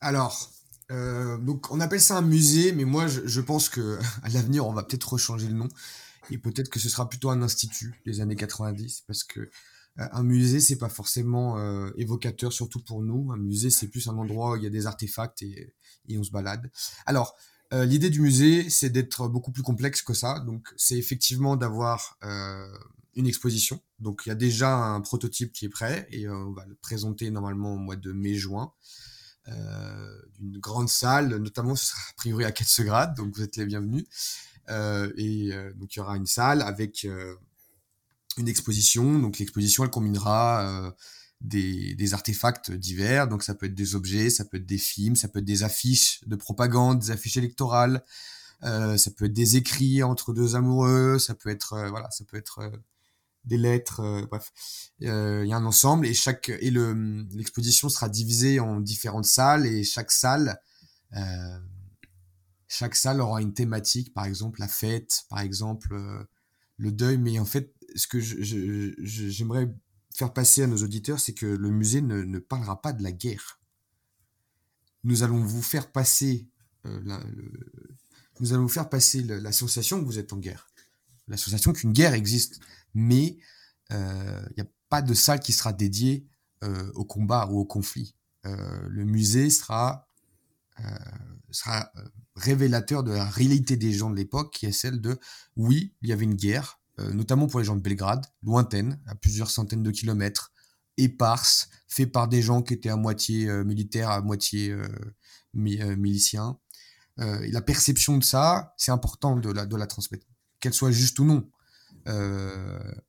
Alors, euh, donc on appelle ça un musée, mais moi je, pense que à l'avenir on va peut-être rechanger le nom et peut-être que ce sera plutôt un institut des années 90 parce que euh, un musée, c'est pas forcément euh, évocateur, surtout pour nous. Un musée, c'est plus un endroit où il y a des artefacts et, on se balade. Alors, euh, l'idée du musée, c'est d'être beaucoup plus complexe que ça. Donc, c'est effectivement d'avoir une exposition. Donc, il y a déjà un prototype qui est prêt et on va le présenter normalement au mois de mai-juin. Euh, d'une grande salle, notamment a priori à Ketsegrad, donc vous êtes les bienvenus. et donc il y aura une salle avec une exposition. Donc l'exposition, elle combinera euh, des, artefacts divers. Donc ça peut être des objets, ça peut être des films, ça peut être des affiches de propagande, des affiches électorales, euh, ça peut être des écrits entre deux amoureux, ça peut être euh, voilà, ça peut être euh, des lettres. Euh, bref, il y a un ensemble et chaque et le l'exposition sera divisée en différentes salles et chaque salle chaque salle aura une thématique, par exemple la fête, par exemple le deuil, mais en fait ce que j'aimerais faire passer à nos auditeurs, c'est que le musée ne, parlera pas de la guerre. Nous allons vous faire passer, euh, la, nous allons vous faire passer la sensation que vous êtes en guerre, la sensation qu'une guerre existe, mais il euh, n'y a pas de salle qui sera dédiée euh, au combat ou au conflit. le musée sera sera révélateur de la réalité des gens de l'époque, qui est celle de oui, il y avait une guerre, euh, notamment pour les gens de Belgrade, lointaine, à plusieurs centaines de kilomètres, éparse, fait par des gens qui étaient à moitié euh, militaires, à moitié euh, miliciens. la perception de ça, c'est important de la, de la transmettre, qu'elle soit juste ou non.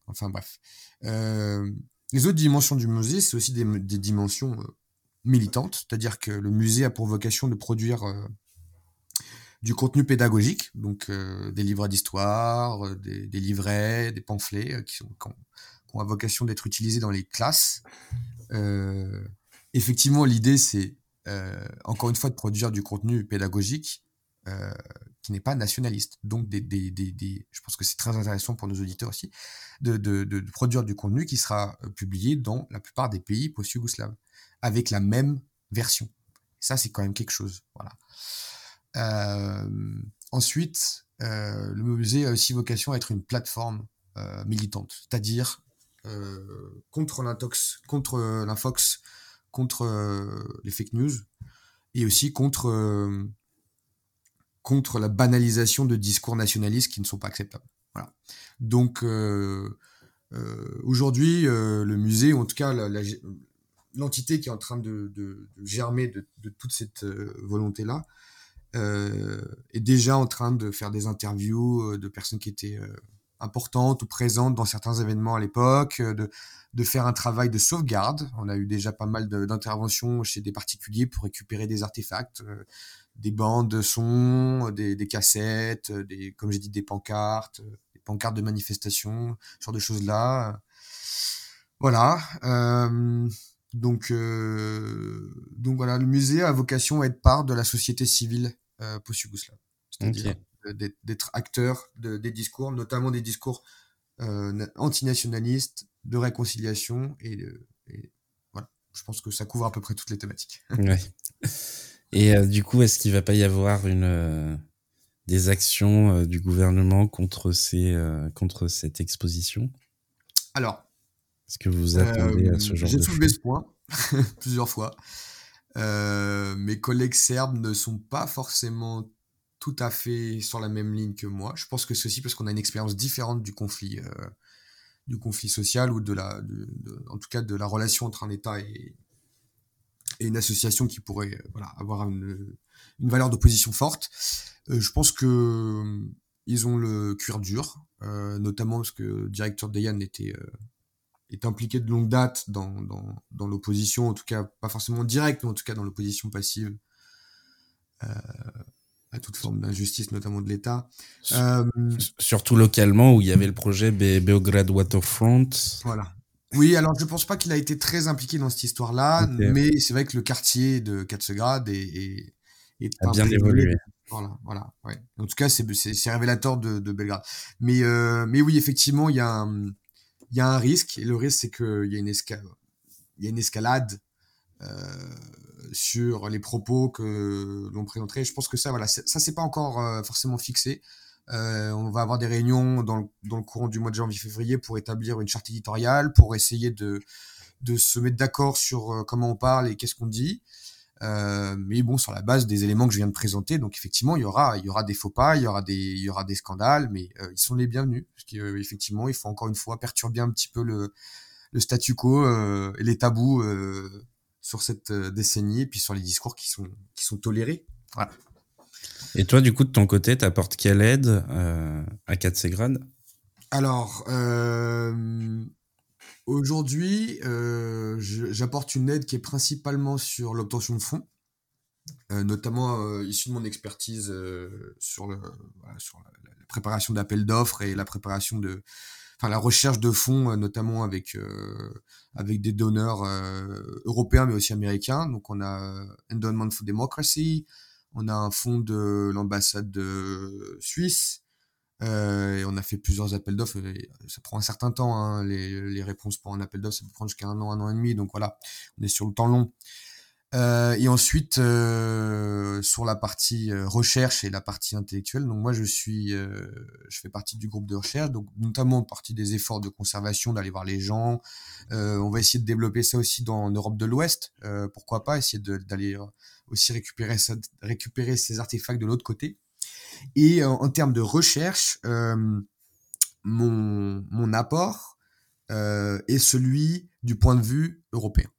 enfin bref. les autres dimensions du musée, c'est aussi des, dimensions militantes, c'est-à-dire que le musée a pour vocation de produire du contenu pédagogique, donc euh, des livres d'histoire, euh, des, livrets, des pamphlets euh, qui, sont, qui, ont, vocation d'être utilisés dans les classes. effectivement, l'idée, c'est encore une fois de produire du contenu pédagogique qui n'est pas nationaliste. Donc, je pense que c'est très intéressant pour nos auditeurs aussi, de, produire du contenu qui sera publié dans la plupart des pays post-yougoslaves, avec la même version. ça, c'est quand même quelque chose. Euh, ensuite, euh, le musée a aussi vocation à être une plateforme euh, militante, c'est-à-dire contre l'intox, contre l'infox, contre les fake news et aussi contre contre la banalisation de discours nationalistes qui ne sont pas acceptables. Voilà. Donc euh, euh, aujourd'hui, euh, le musée, en tout cas l'entité qui est en train de, germer de, toute cette volonté-là, est déjà en train de faire des interviews de personnes qui étaient importantes ou présentes dans certains événements à l'époque, de faire un travail de sauvegarde. On a eu déjà pas mal d'interventions chez des particuliers pour récupérer des artefacts, des bandes de son, des, des cassettes, des, comme j'ai dit, des pancartes, des pancartes de manifestation, ce genre de choses-là. Voilà. Euh, donc, euh, donc voilà, le musée a vocation à être part de la société civile euh, post-yougoslave, c'est-à-dire d'être acteur de, des discours, notamment des discours euh, antinationalistes, de réconciliation et, voilà. Je pense que ça couvre à peu près toutes les thématiques. ouais. Et du coup, est-ce qu'il va pas y avoir une des actions du gouvernement contre ces contre cette exposition? Alors, est-ce que vous attendez à ce genre de J'ai soulevé ce point plusieurs fois. Euh, mes collègues serbes ne sont pas forcément tout à fait sur la même ligne que moi. Je pense que ceci parce qu'on a une expérience différente du conflit, euh, du conflit social ou de la, en tout cas de la relation entre un État et, et une association qui pourrait euh, voilà, avoir une, une valeur d'opposition forte. je pense que ils ont le cuir dur, notamment parce que le directeur Dayan était est impliqué de longue date dans, dans, dans l'opposition, en tout cas pas forcément directe, mais en tout cas dans l'opposition passive euh, à toute forme d'injustice, notamment de l'État. Euh, surtout localement, où il y avait le projet Beograd Waterfront. Voilà. Oui, alors je pense pas qu'il a été très impliqué dans cette histoire-là, mais c'est vrai que le quartier de Katsegrad est, est, a bien évolué. Voilà, voilà. Ouais. En tout cas, c'est révélateur de, de Belgrade. Mais, euh, mais oui, effectivement, il y a un, il y a un risque, et le risque, c'est qu'il y a une, escalade, il y a une escalade euh, sur les propos que l'on présenterait. Je pense que ça, voilà, ça, c'est pas encore euh, forcément fixé. Euh, on va avoir des réunions dans le, dans le courant du mois de janvier-février pour établir une charte éditoriale, pour essayer de, de se mettre d'accord sur euh, comment on parle et qu'est-ce qu'on dit. Euh, mais bon, sur la base des éléments que je viens de présenter, donc effectivement, il y aura, il y aura des faux pas, il y aura des, il y aura des scandales, mais euh, ils sont les bienvenus, parce qu'effectivement, euh, il faut encore une fois perturber un petit peu le, le statu quo et les tabous sur cette décennie, et puis sur les discours qui sont, qui sont tolérés. Voilà. Et toi, du coup, de ton côté, t'apportes quelle aide à 4 Alors, Aujourd'hui, euh, j'apporte une aide qui est principalement sur l'obtention de fonds, euh, notamment euh, issue de mon expertise sur, la, préparation d'appels d'offres et la préparation de, la recherche de fonds, notamment avec avec des donneurs européens mais aussi américains. Donc on a Endowment for Democracy, on a un fonds de l'ambassade de Suisse, euh, et on a fait plusieurs appels d'offres. Ça prend un certain temps, hein, les, réponses pour un appel d'offres, ça peut prendre jusqu'à un an, un an et demi. Donc voilà, on est sur le temps long. Euh, et ensuite, euh, sur la partie euh, recherche et la partie intellectuelle, donc moi je suis, euh, je fais partie du groupe de recherche, donc notamment partie des efforts de conservation, d'aller voir les gens. on va essayer de développer ça aussi dans en Europe de l'Ouest, pourquoi pas essayer d'aller aussi récupérer, ça, récupérer ces artefacts de l'autre côté. Et euh, en termes de recherche, euh, mon, mon apport euh, est celui du point de vue européen,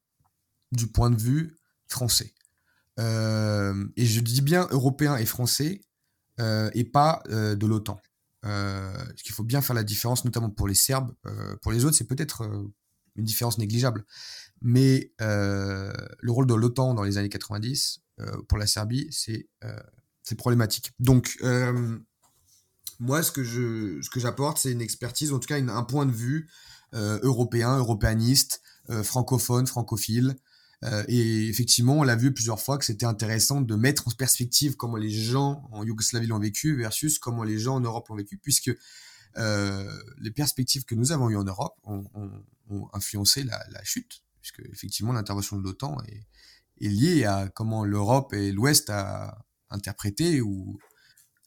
du point de vue français. et je dis bien européen et français, et pas de l'OTAN. parce qu'il faut bien faire la différence, notamment pour les Serbes. pour les autres, c'est peut-être une différence négligeable. Mais le rôle de l'OTAN dans les années 90, pour la Serbie, c'est problématique. Donc, euh, moi, ce que je, ce j'apporte, c'est une expertise, en tout cas un point de vue euh, européen, européaniste, euh, francophone, francophile. Et effectivement, on l'a vu plusieurs fois que c'était intéressant de mettre en perspective comment les gens en Yougoslavie l'ont vécu versus comment les gens en Europe l'ont vécu, puisque les perspectives que nous avons eues en Europe ont, influencé la, chute, puisque effectivement l'intervention de l'OTAN est, liée à comment l'Europe et l'Ouest a, interprété ou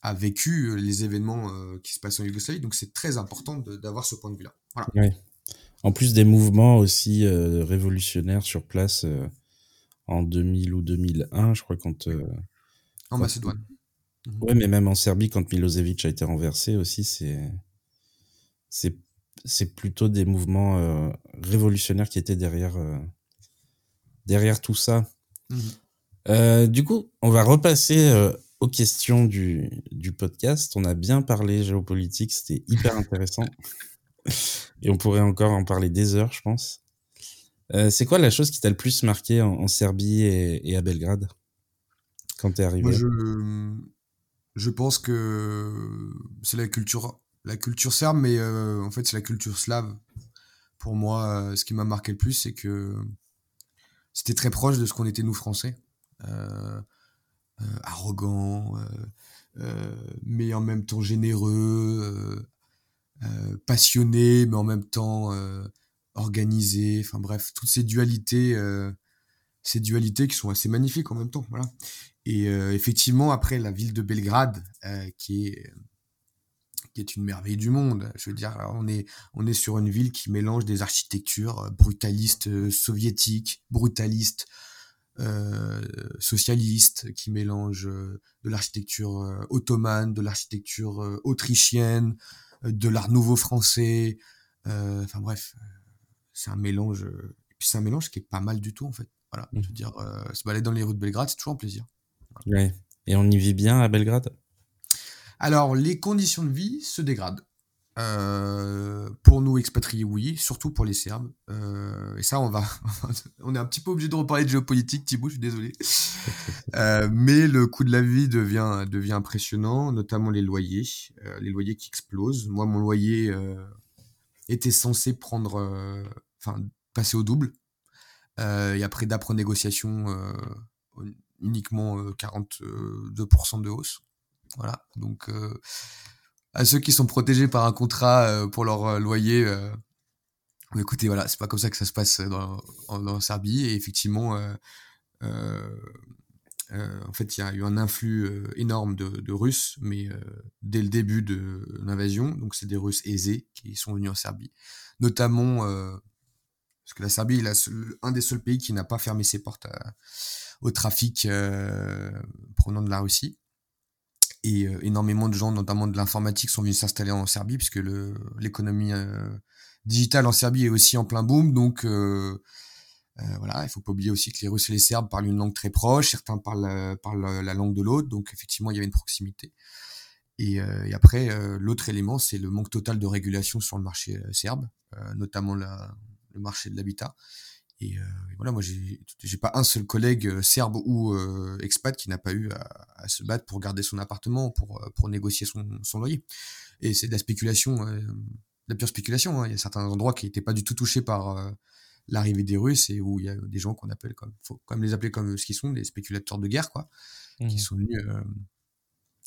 a vécu euh, les événements euh, qui se passent en Yougoslavie. Donc c'est très important d'avoir ce point de vue-là. Voilà. En plus des mouvements aussi euh, révolutionnaires sur place en 2000 ou 2001, je crois, quand... en Macédoine. Mhm. Ouais, mais même en Serbie, quand Milosevic a été renversé aussi, c'est... C'est plutôt des mouvements révolutionnaires qui étaient derrière, derrière tout ça. Mhm. Euh, du coup, on va repasser euh, aux questions du, du podcast. On a bien parlé géopolitique, c'était hyper intéressant. Et on pourrait encore en parler des heures, je pense. Euh, c'est quoi la chose qui t'a le plus marqué en, Serbie et, à Belgrade quand t'es arrivé? Moi, je, pense que c'est la culture, la culture serbe, mais en fait, c'est la culture slave. Pour moi, ce qui m'a marqué le plus, c'est que c'était très proche de ce qu'on était nous français. Euh, euh, arrogant, euh, mais en même temps généreux, passionné, mais en même temps organisé. Enfin bref, toutes ces dualités, ces dualités qui sont assez magnifiques en même temps. Voilà. Et effectivement, après la ville de Belgrade, qui est qui est une merveille du monde. Je veux dire, on est, on est sur une ville qui mélange des architectures brutalistes soviétiques, brutalistes euh, socialistes, qui mélange de l'architecture ottomane, de l'architecture autrichienne, de l'art nouveau français. Enfin bref, c'est un mélange. Et puis c'est un mélange qui est pas mal du tout en fait. Voilà, je veux mmh. dire, se balader dans les rues de Belgrade, c'est toujours un plaisir. Ouais. Et on y vit bien à Belgrade? Alors, les conditions de vie se dégradent. Euh, pour nous expatriés, oui, surtout pour les Serbes. Euh, et ça, on va, on est un petit peu obligé de reparler de géopolitique, Thibaut, je suis désolé. Euh, mais le coût de la vie devient, devient impressionnant, notamment les loyers, les loyers qui explosent. Moi, mon loyer était censé prendre, enfin, passer au double. et après d'après négociation, uniquement 42% de hausse. Voilà. Donc, à ceux qui sont protégés par un contrat euh, pour leur euh, loyer, écoutez, voilà, c'est pas comme ça que ça se passe dans, en, Serbie. Et effectivement, en fait, il y a eu un influx énorme de, Russes, mais dès le début de l'invasion, donc c'est des Russes aisés qui sont venus en Serbie, notamment parce que la Serbie est un des seuls pays qui n'a pas fermé ses portes au trafic provenant de la Russie et euh, énormément de gens, notamment de l'informatique, sont venus s'installer en Serbie puisque l'économie euh, digitale en Serbie est aussi en plein boom. Donc euh, voilà, il faut pas oublier aussi que les Russes et les Serbes parlent une langue très proche. Certains parlent, parlent la langue de l'autre, donc effectivement il y avait une proximité. Et, et après, l'autre élément, c'est le manque total de régulation sur le marché serbe, notamment le marché de l'habitat. Et, euh, voilà, moi, j'ai pas un seul collègue euh, serbe ou euh, expat qui n'a pas eu à, se battre pour garder son appartement, pour, pour négocier son, son loyer. Et c'est de la spéculation, de la pure spéculation. Hein. Il y a certains endroits qui n'étaient pas du tout touchés par l'arrivée des Russes et où il y a des gens qu'on appelle comme, faut quand même les appeler comme ce qu'ils sont, des spéculateurs de guerre, quoi, qui mmh. sont venus,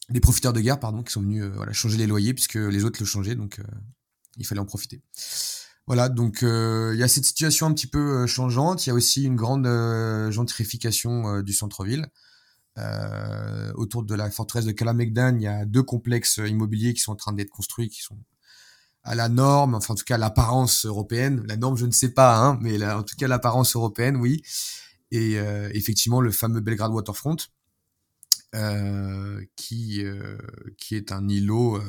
des profiteurs de guerre, pardon, qui sont venus voilà, changer les loyers puisque les autres le changeaient, donc il fallait en profiter. Voilà, donc euh, il y a cette situation un petit peu euh, changeante. Il y a aussi une grande euh, gentrification du centre-ville. autour de la forteresse de Kalamegdan, il y a deux complexes immobiliers qui sont en train d'être construits, qui sont à la norme, enfin en tout cas l'apparence européenne. La norme, je ne sais pas, hein, mais en tout cas l'apparence européenne, oui. Et effectivement, le fameux Belgrade Waterfront, qui qui est un îlot,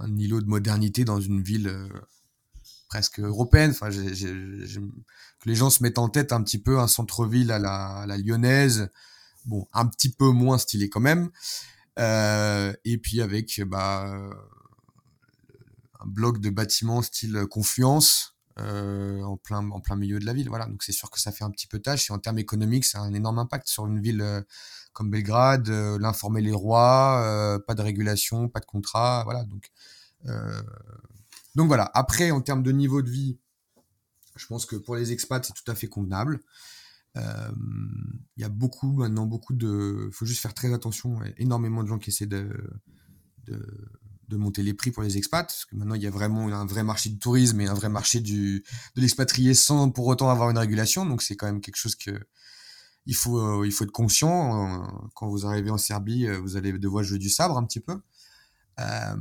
un îlot de modernité dans une ville presque européenne. Enfin, que les gens se mettent en tête un petit peu un centre-ville à la, lyonnaise, bon, un petit peu moins stylé quand même. Euh, et puis avec bah, un bloc de bâtiments style Confluence euh, en plein en plein milieu de la ville. Voilà, donc c'est sûr que ça fait un petit peu tâche. Et en termes économiques, ça a un énorme impact sur une ville euh, comme Belgrade, l'informer les rois, pas de régulation, pas de contrat, voilà. Donc donc voilà, après, en termes de niveau de vie, je pense que pour les expats, c'est tout à fait convenable. Euh, il y a beaucoup, maintenant, beaucoup de... Il faut juste faire très attention. Énormément de gens qui essaient de, monter les prix pour les expats, parce que maintenant, il y a vraiment un vrai marché du tourisme et un vrai marché de l'expatrié sans pour autant avoir une régulation. Donc c'est quand même quelque chose que... Il faut, euh, il faut être conscient. Euh, quand vous arrivez en Serbie, vous allez devoir jouer du sabre un petit peu. Euh,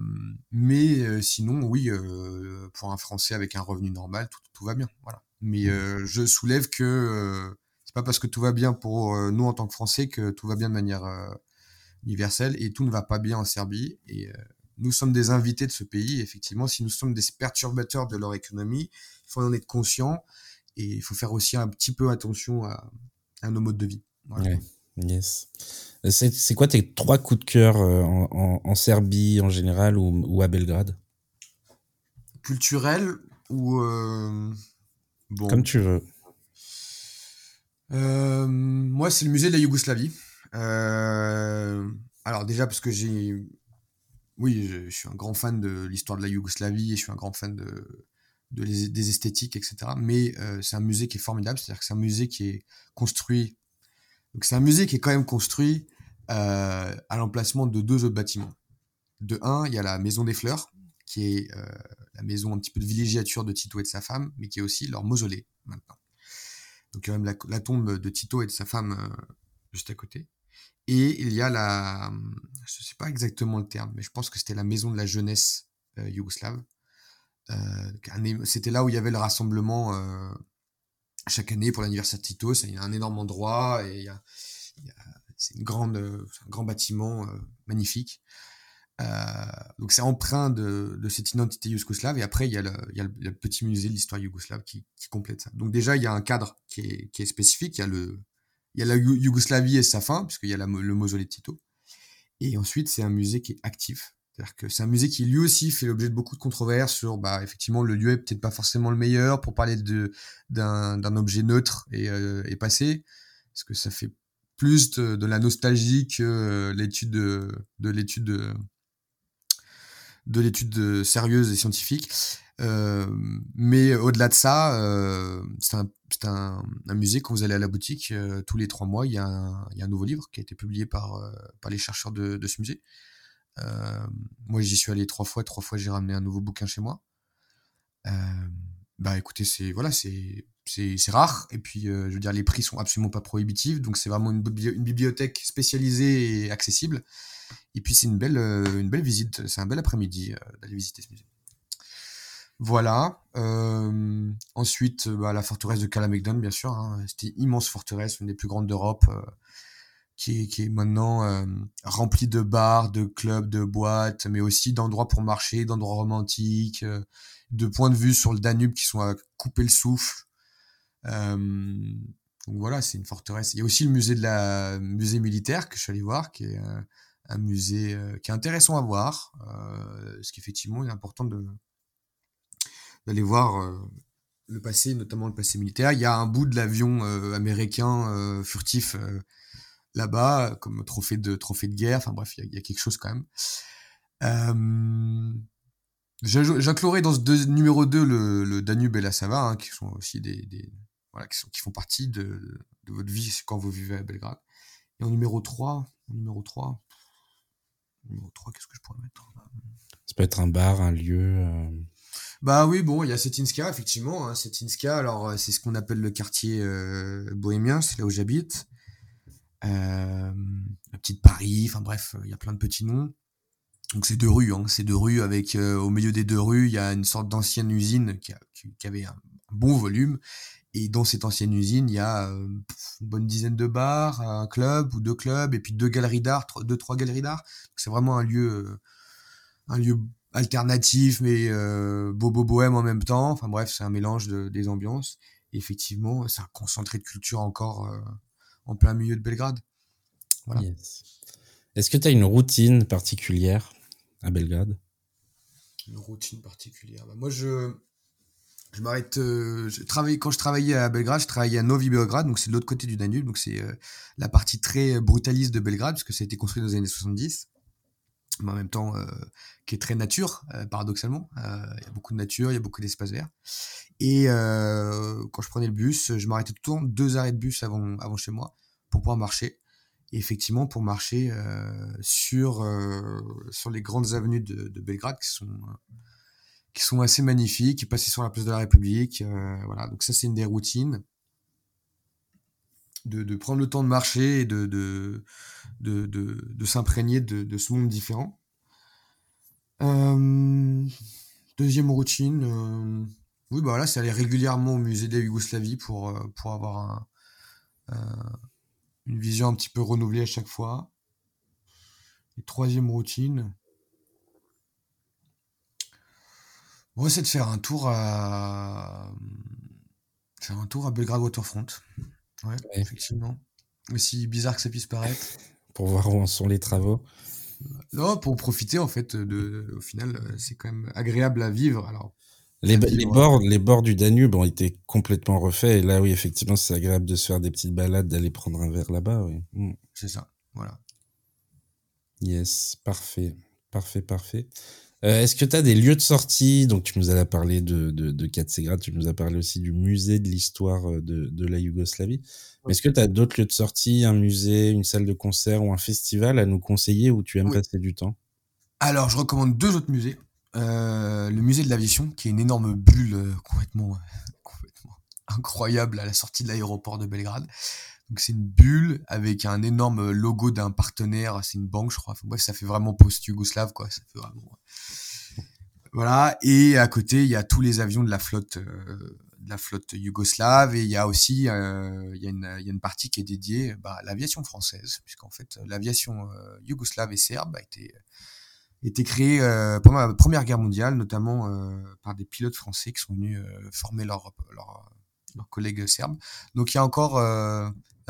mais euh, sinon, oui, euh, pour un Français avec un revenu normal, tout, tout va bien. Voilà. Mais mmh. je soulève que c'est pas parce que tout va bien pour nous en tant que Français que tout va bien de manière universelle et tout ne va pas bien en Serbie. Et nous sommes des invités de ce pays. Effectivement, si nous sommes des perturbateurs de leur économie, il faut en être conscient et il faut faire aussi un petit peu attention à, à nos modes de vie. Voilà. Yes. C'est quoi tes trois coups de cœur euh, en, Serbie en général ou, à Belgrade? Culturel ou euh, bon. Comme tu veux. Euh, moi, c'est le musée de la Yougoslavie. alors déjà parce que j'ai, oui, je, suis un grand fan de l'histoire de la Yougoslavie et je suis un grand fan de, de des esthétiques, etc. Mais c'est un musée qui est formidable, c'est-à-dire que c'est un musée qui est construit donc c'est un musée qui est quand même construit euh, à l'emplacement de deux autres bâtiments. De un, il y a la Maison des Fleurs, qui est la maison un petit peu de villégiature de Tito et de sa femme, mais qui est aussi leur mausolée maintenant. Donc il y a même la, tombe de Tito et de sa femme juste à côté. Et il y a la, je sais pas exactement le terme, mais je pense que c'était la maison de la jeunesse yougoslave. c'était là où il y avait le rassemblement chaque année pour l'anniversaire de Tito. C'est un énorme endroit et il y a, c'est une grande, un grand bâtiment magnifique. Euh, donc c'est empreint de, cette identité yougoslave et après il y a le, il y a petit musée de l'histoire yougoslave qui, complète ça. Donc déjà il y a un cadre qui est, spécifique, il y a il y a la Yougoslavie et sa fin puisqu'il y a le mausolée de Tito. Et ensuite c'est un musée qui est actif, c'est un musée qui lui aussi fait l'objet de beaucoup de controverses sur bah effectivement le lieu est peut-être pas forcément le meilleur pour parler de d'un objet neutre et, euh, passé parce que ça fait plus de, la nostalgie que euh, l'étude de, de l'étude de de l'étude euh, sérieuse et scientifique? Mais au-delà de ça, c'est un, musée, quand vous allez à la boutique, tous les trois mois, il y, a un, y, a un nouveau livre qui a été publié par, par les chercheurs de ce musée. Moi, j'y suis allé trois fois, trois fois j'ai ramené un nouveau bouquin chez moi. bah écoutez, c'est voilà, c'est rare et puis je veux dire les prix sont absolument pas prohibitifs donc c'est vraiment une, bibliothèque spécialisée et accessible et puis c'est une belle, euh, une belle visite, c'est un bel après-midi euh, d'aller visiter ce musée. Voilà. Euh, ensuite, bah, la forteresse de Calamegdon, bien sûr. Hein. C'était immense forteresse, une des plus grandes d'Europe, euh, qui, est, qui est maintenant euh, remplie de bars, de clubs, de boîtes, mais aussi d'endroits pour marcher, d'endroits romantiques, de points de vue sur le Danube qui sont à couper le souffle. donc voilà, c'est une forteresse. Il y a aussi le musée de la musée militaire que je suis allé voir, qui est un musée euh, qui est intéressant à voir, euh, ce qui effectivement est important d'aller voir euh, le passé, notamment le passé militaire. Il y a un bout de l'avion américain furtif là-bas, comme trophée de trophée de guerre. Enfin bref, il y, a, quelque chose quand même. Euh, J'inclurai dans ce numéro 2 le, le, Danube et la Sava, hein, qui sont aussi des, des voilà, qui, sont, qui font partie de, de, votre vie quand vous vivez à Belgrade. Et en numéro 3, en numéro 3, Numéro 3, qu'est-ce que je pourrais mettre? Ça peut être un bar, un lieu. Euh. Bah oui, bon, il y a Setinska, effectivement. Hein, Setinska, alors euh, c'est ce qu'on appelle le quartier euh, bohémien, c'est là où j'habite. Euh, la petite Paris, enfin bref, il y a plein de petits noms. Donc c'est deux rues, hein, c'est deux rues avec au milieu des deux rues, il y a une sorte d'ancienne usine qui, a, qui, avait un bon volume et dans cette ancienne usine, il y a euh, une bonne dizaine de bars, un club ou deux clubs, et puis deux galeries d'art, deux trois galeries d'art. C'est vraiment un lieu, euh, un lieu alternatif, mais euh, bobo bohème en même temps. Enfin bref, c'est un mélange de, des ambiances. Effectivement, c'est un concentré de culture encore euh, en plein milieu de Belgrade. Voilà. Yes. Est-ce que tu as une routine particulière à Belgrade? Une routine particulière. Bah, moi, je je m'arrête. Euh, je travaille quand je travaillais à Belgrade, je travaillais à Novi Beograd, donc c'est de l'autre côté du Danube, donc c'est euh, la partie très brutaliste de Belgrade, parce que ça a été construit dans les années 70, mais en même temps euh, qui est très nature, euh, paradoxalement. Il y a beaucoup de nature, il y a beaucoup d'espace vert. Et quand je prenais le bus, je m'arrêtais tout le temps deux arrêts de bus avant avant chez moi pour pouvoir marcher. Et effectivement, pour marcher sur sur les grandes avenues de, de Belgrade qui sont qui sont assez magnifiques, passer sur la place de la République. Euh, voilà, donc ça c'est une des routines. De, prendre le temps de marcher et de, s'imprégner de, ce monde différent. Euh, deuxième routine, euh, oui, bah voilà, c'est aller régulièrement au musée de la Yougoslavie pour, euh, avoir un, une vision un petit peu renouvelée à chaque fois. Et troisième routine, c'est de faire un tour à faire un tour à Belgrade Waterfront. Ouais, effectivement. Aussi bizarre que ça puisse paraître. pour voir où en sont les travaux. Non, pour profiter en fait de. Au final, c'est quand même agréable à vivre. Alors. Les, les bords, les bords du Danube ont été complètement refaits et là, oui, effectivement, c'est agréable de se faire des petites balades, d'aller prendre un verre là-bas. Oui. Mm. C'est ça, voilà. Yes, parfait, parfait, parfait. Euh, est-ce que tu as des lieux de sortie? Donc, tu nous as parlé de, de, de Katsegrad, tu nous as parlé aussi du musée de l'histoire euh, de, de la Yougoslavie. Est-ce que tu as d'autres lieux de sortie, un musée, une salle de concert ou un festival à nous conseiller où tu aimes passer du temps? Alors, je recommande deux autres musées. le musée de l'aviation, qui est une énorme bulle complètement, complètement incroyable à la sortie de l'aéroport de Belgrade. Donc c'est une bulle avec un énorme logo d'un partenaire, c'est une banque je crois. bref, ça fait vraiment post-yougoslave quoi. Vraiment. Voilà. Et à côté, il y a tous les avions de la flotte, euh, de la flotte yougoslave, et il y a aussi, euh, il, y a une, il y a une partie qui est dédiée bah, à l'aviation française, puisqu'en fait, l'aviation euh, yougoslave et serbe a été été créée pendant la Première Guerre mondiale, notamment par des pilotes français qui sont venus former leurs leur, leurs collègues serbes. Donc il y a encore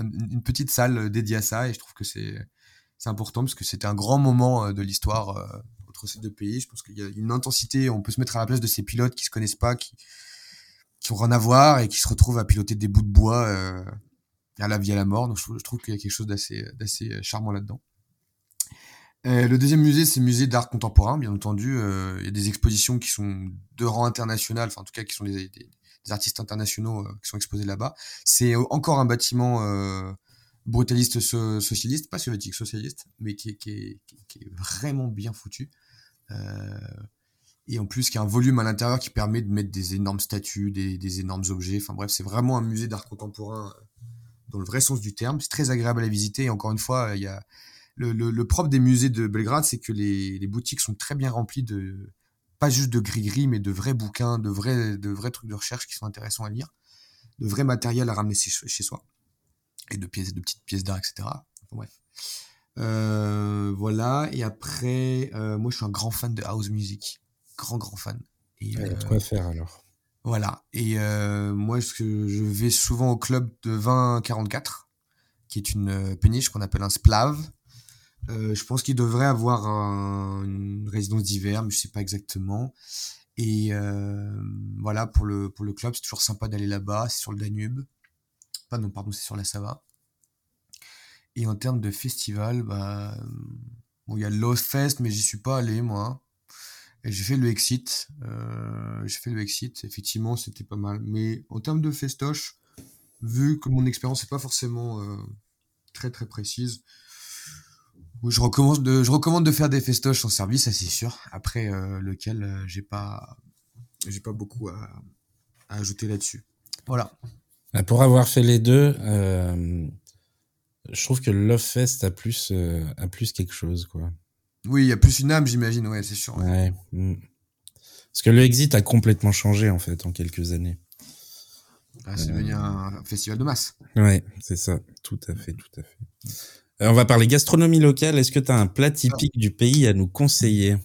une petite salle dédiée à ça, et je trouve que c'est important parce que c'était un grand moment de l'histoire ces deux pays. Je pense qu'il y a une intensité, on peut se mettre à la place de ces pilotes qui se connaissent pas, qui, qui ont rien à voir et qui se retrouvent à piloter des bouts de bois euh, à la vie à la mort. Donc je, trouve qu'il y a quelque chose d'assez, d'assez euh, charmant là-dedans. Euh, le deuxième musée, c'est le musée d'art contemporain, bien entendu. Euh, il y a des expositions qui sont de rang international, enfin en tout cas qui sont des, artistes internationaux qui sont exposés là-bas. C'est encore un bâtiment brutaliste socialiste, pas soviétique, socialiste, mais qui, est, vraiment bien foutu. Euh, et en plus, qui a un volume à l'intérieur qui permet de mettre des énormes statues, des, des énormes objets. Enfin bref, c'est vraiment un musée d'art contemporain euh, dans le vrai sens du terme. C'est très agréable à visiter. Et encore une fois, il y a le, propre des musées de Belgrade, c'est que les, boutiques sont très bien remplies de pas juste de gris-gris, mais de vrais bouquins, de vrais, de vrais trucs de recherche qui sont intéressants à lire, de vrais matériels à ramener chez, soi, et de pièces, de petites pièces d'art, etc. Enfin, bref. Euh, voilà. Et après, euh, moi, je suis un grand fan de house music. Grand, grand fan. Et, euh, faire alors. Voilà. Et euh, moi, je, je vais souvent au club de 2044, qui est une péniche qu'on appelle un splav. Euh, je pense qu'il devrait avoir un, une résidence d'hiver, mais je sais pas exactement. Et euh, voilà, pour le, pour le club, c'est toujours sympa d'aller là-bas. C'est sur le Danube. Pas non, pardon, c'est sur la Sava. Et en termes de festival, bah, bon, il y a le Fest, mais j'y suis pas allé, moi. Et j'ai fait le Exit. Euh, j'ai fait le Exit. Effectivement, c'était pas mal. Mais en termes de festoche, vu que mon expérience n'est pas forcément très très précise, je recommande de, je recommande de faire des festoches en service, ça c'est sûr. Après, euh, lequel euh, j'ai pas, j'ai pas beaucoup à, à ajouter là-dessus. Voilà. Bah, pour avoir fait les deux, euh, je trouve que Love Fest a plus, euh, a plus quelque chose, quoi. Oui, il y a plus une âme, j'imagine, ouais, c'est sûr. Ouais. Mm. Parce que le Exit a complètement changé, en fait, en quelques années. Ah, c'est devenu un festival de masse. Ouais, c'est ça. Tout à fait, tout à fait. Euh, on va parler gastronomie locale. Est-ce que tu as un plat typique du pays à nous conseiller?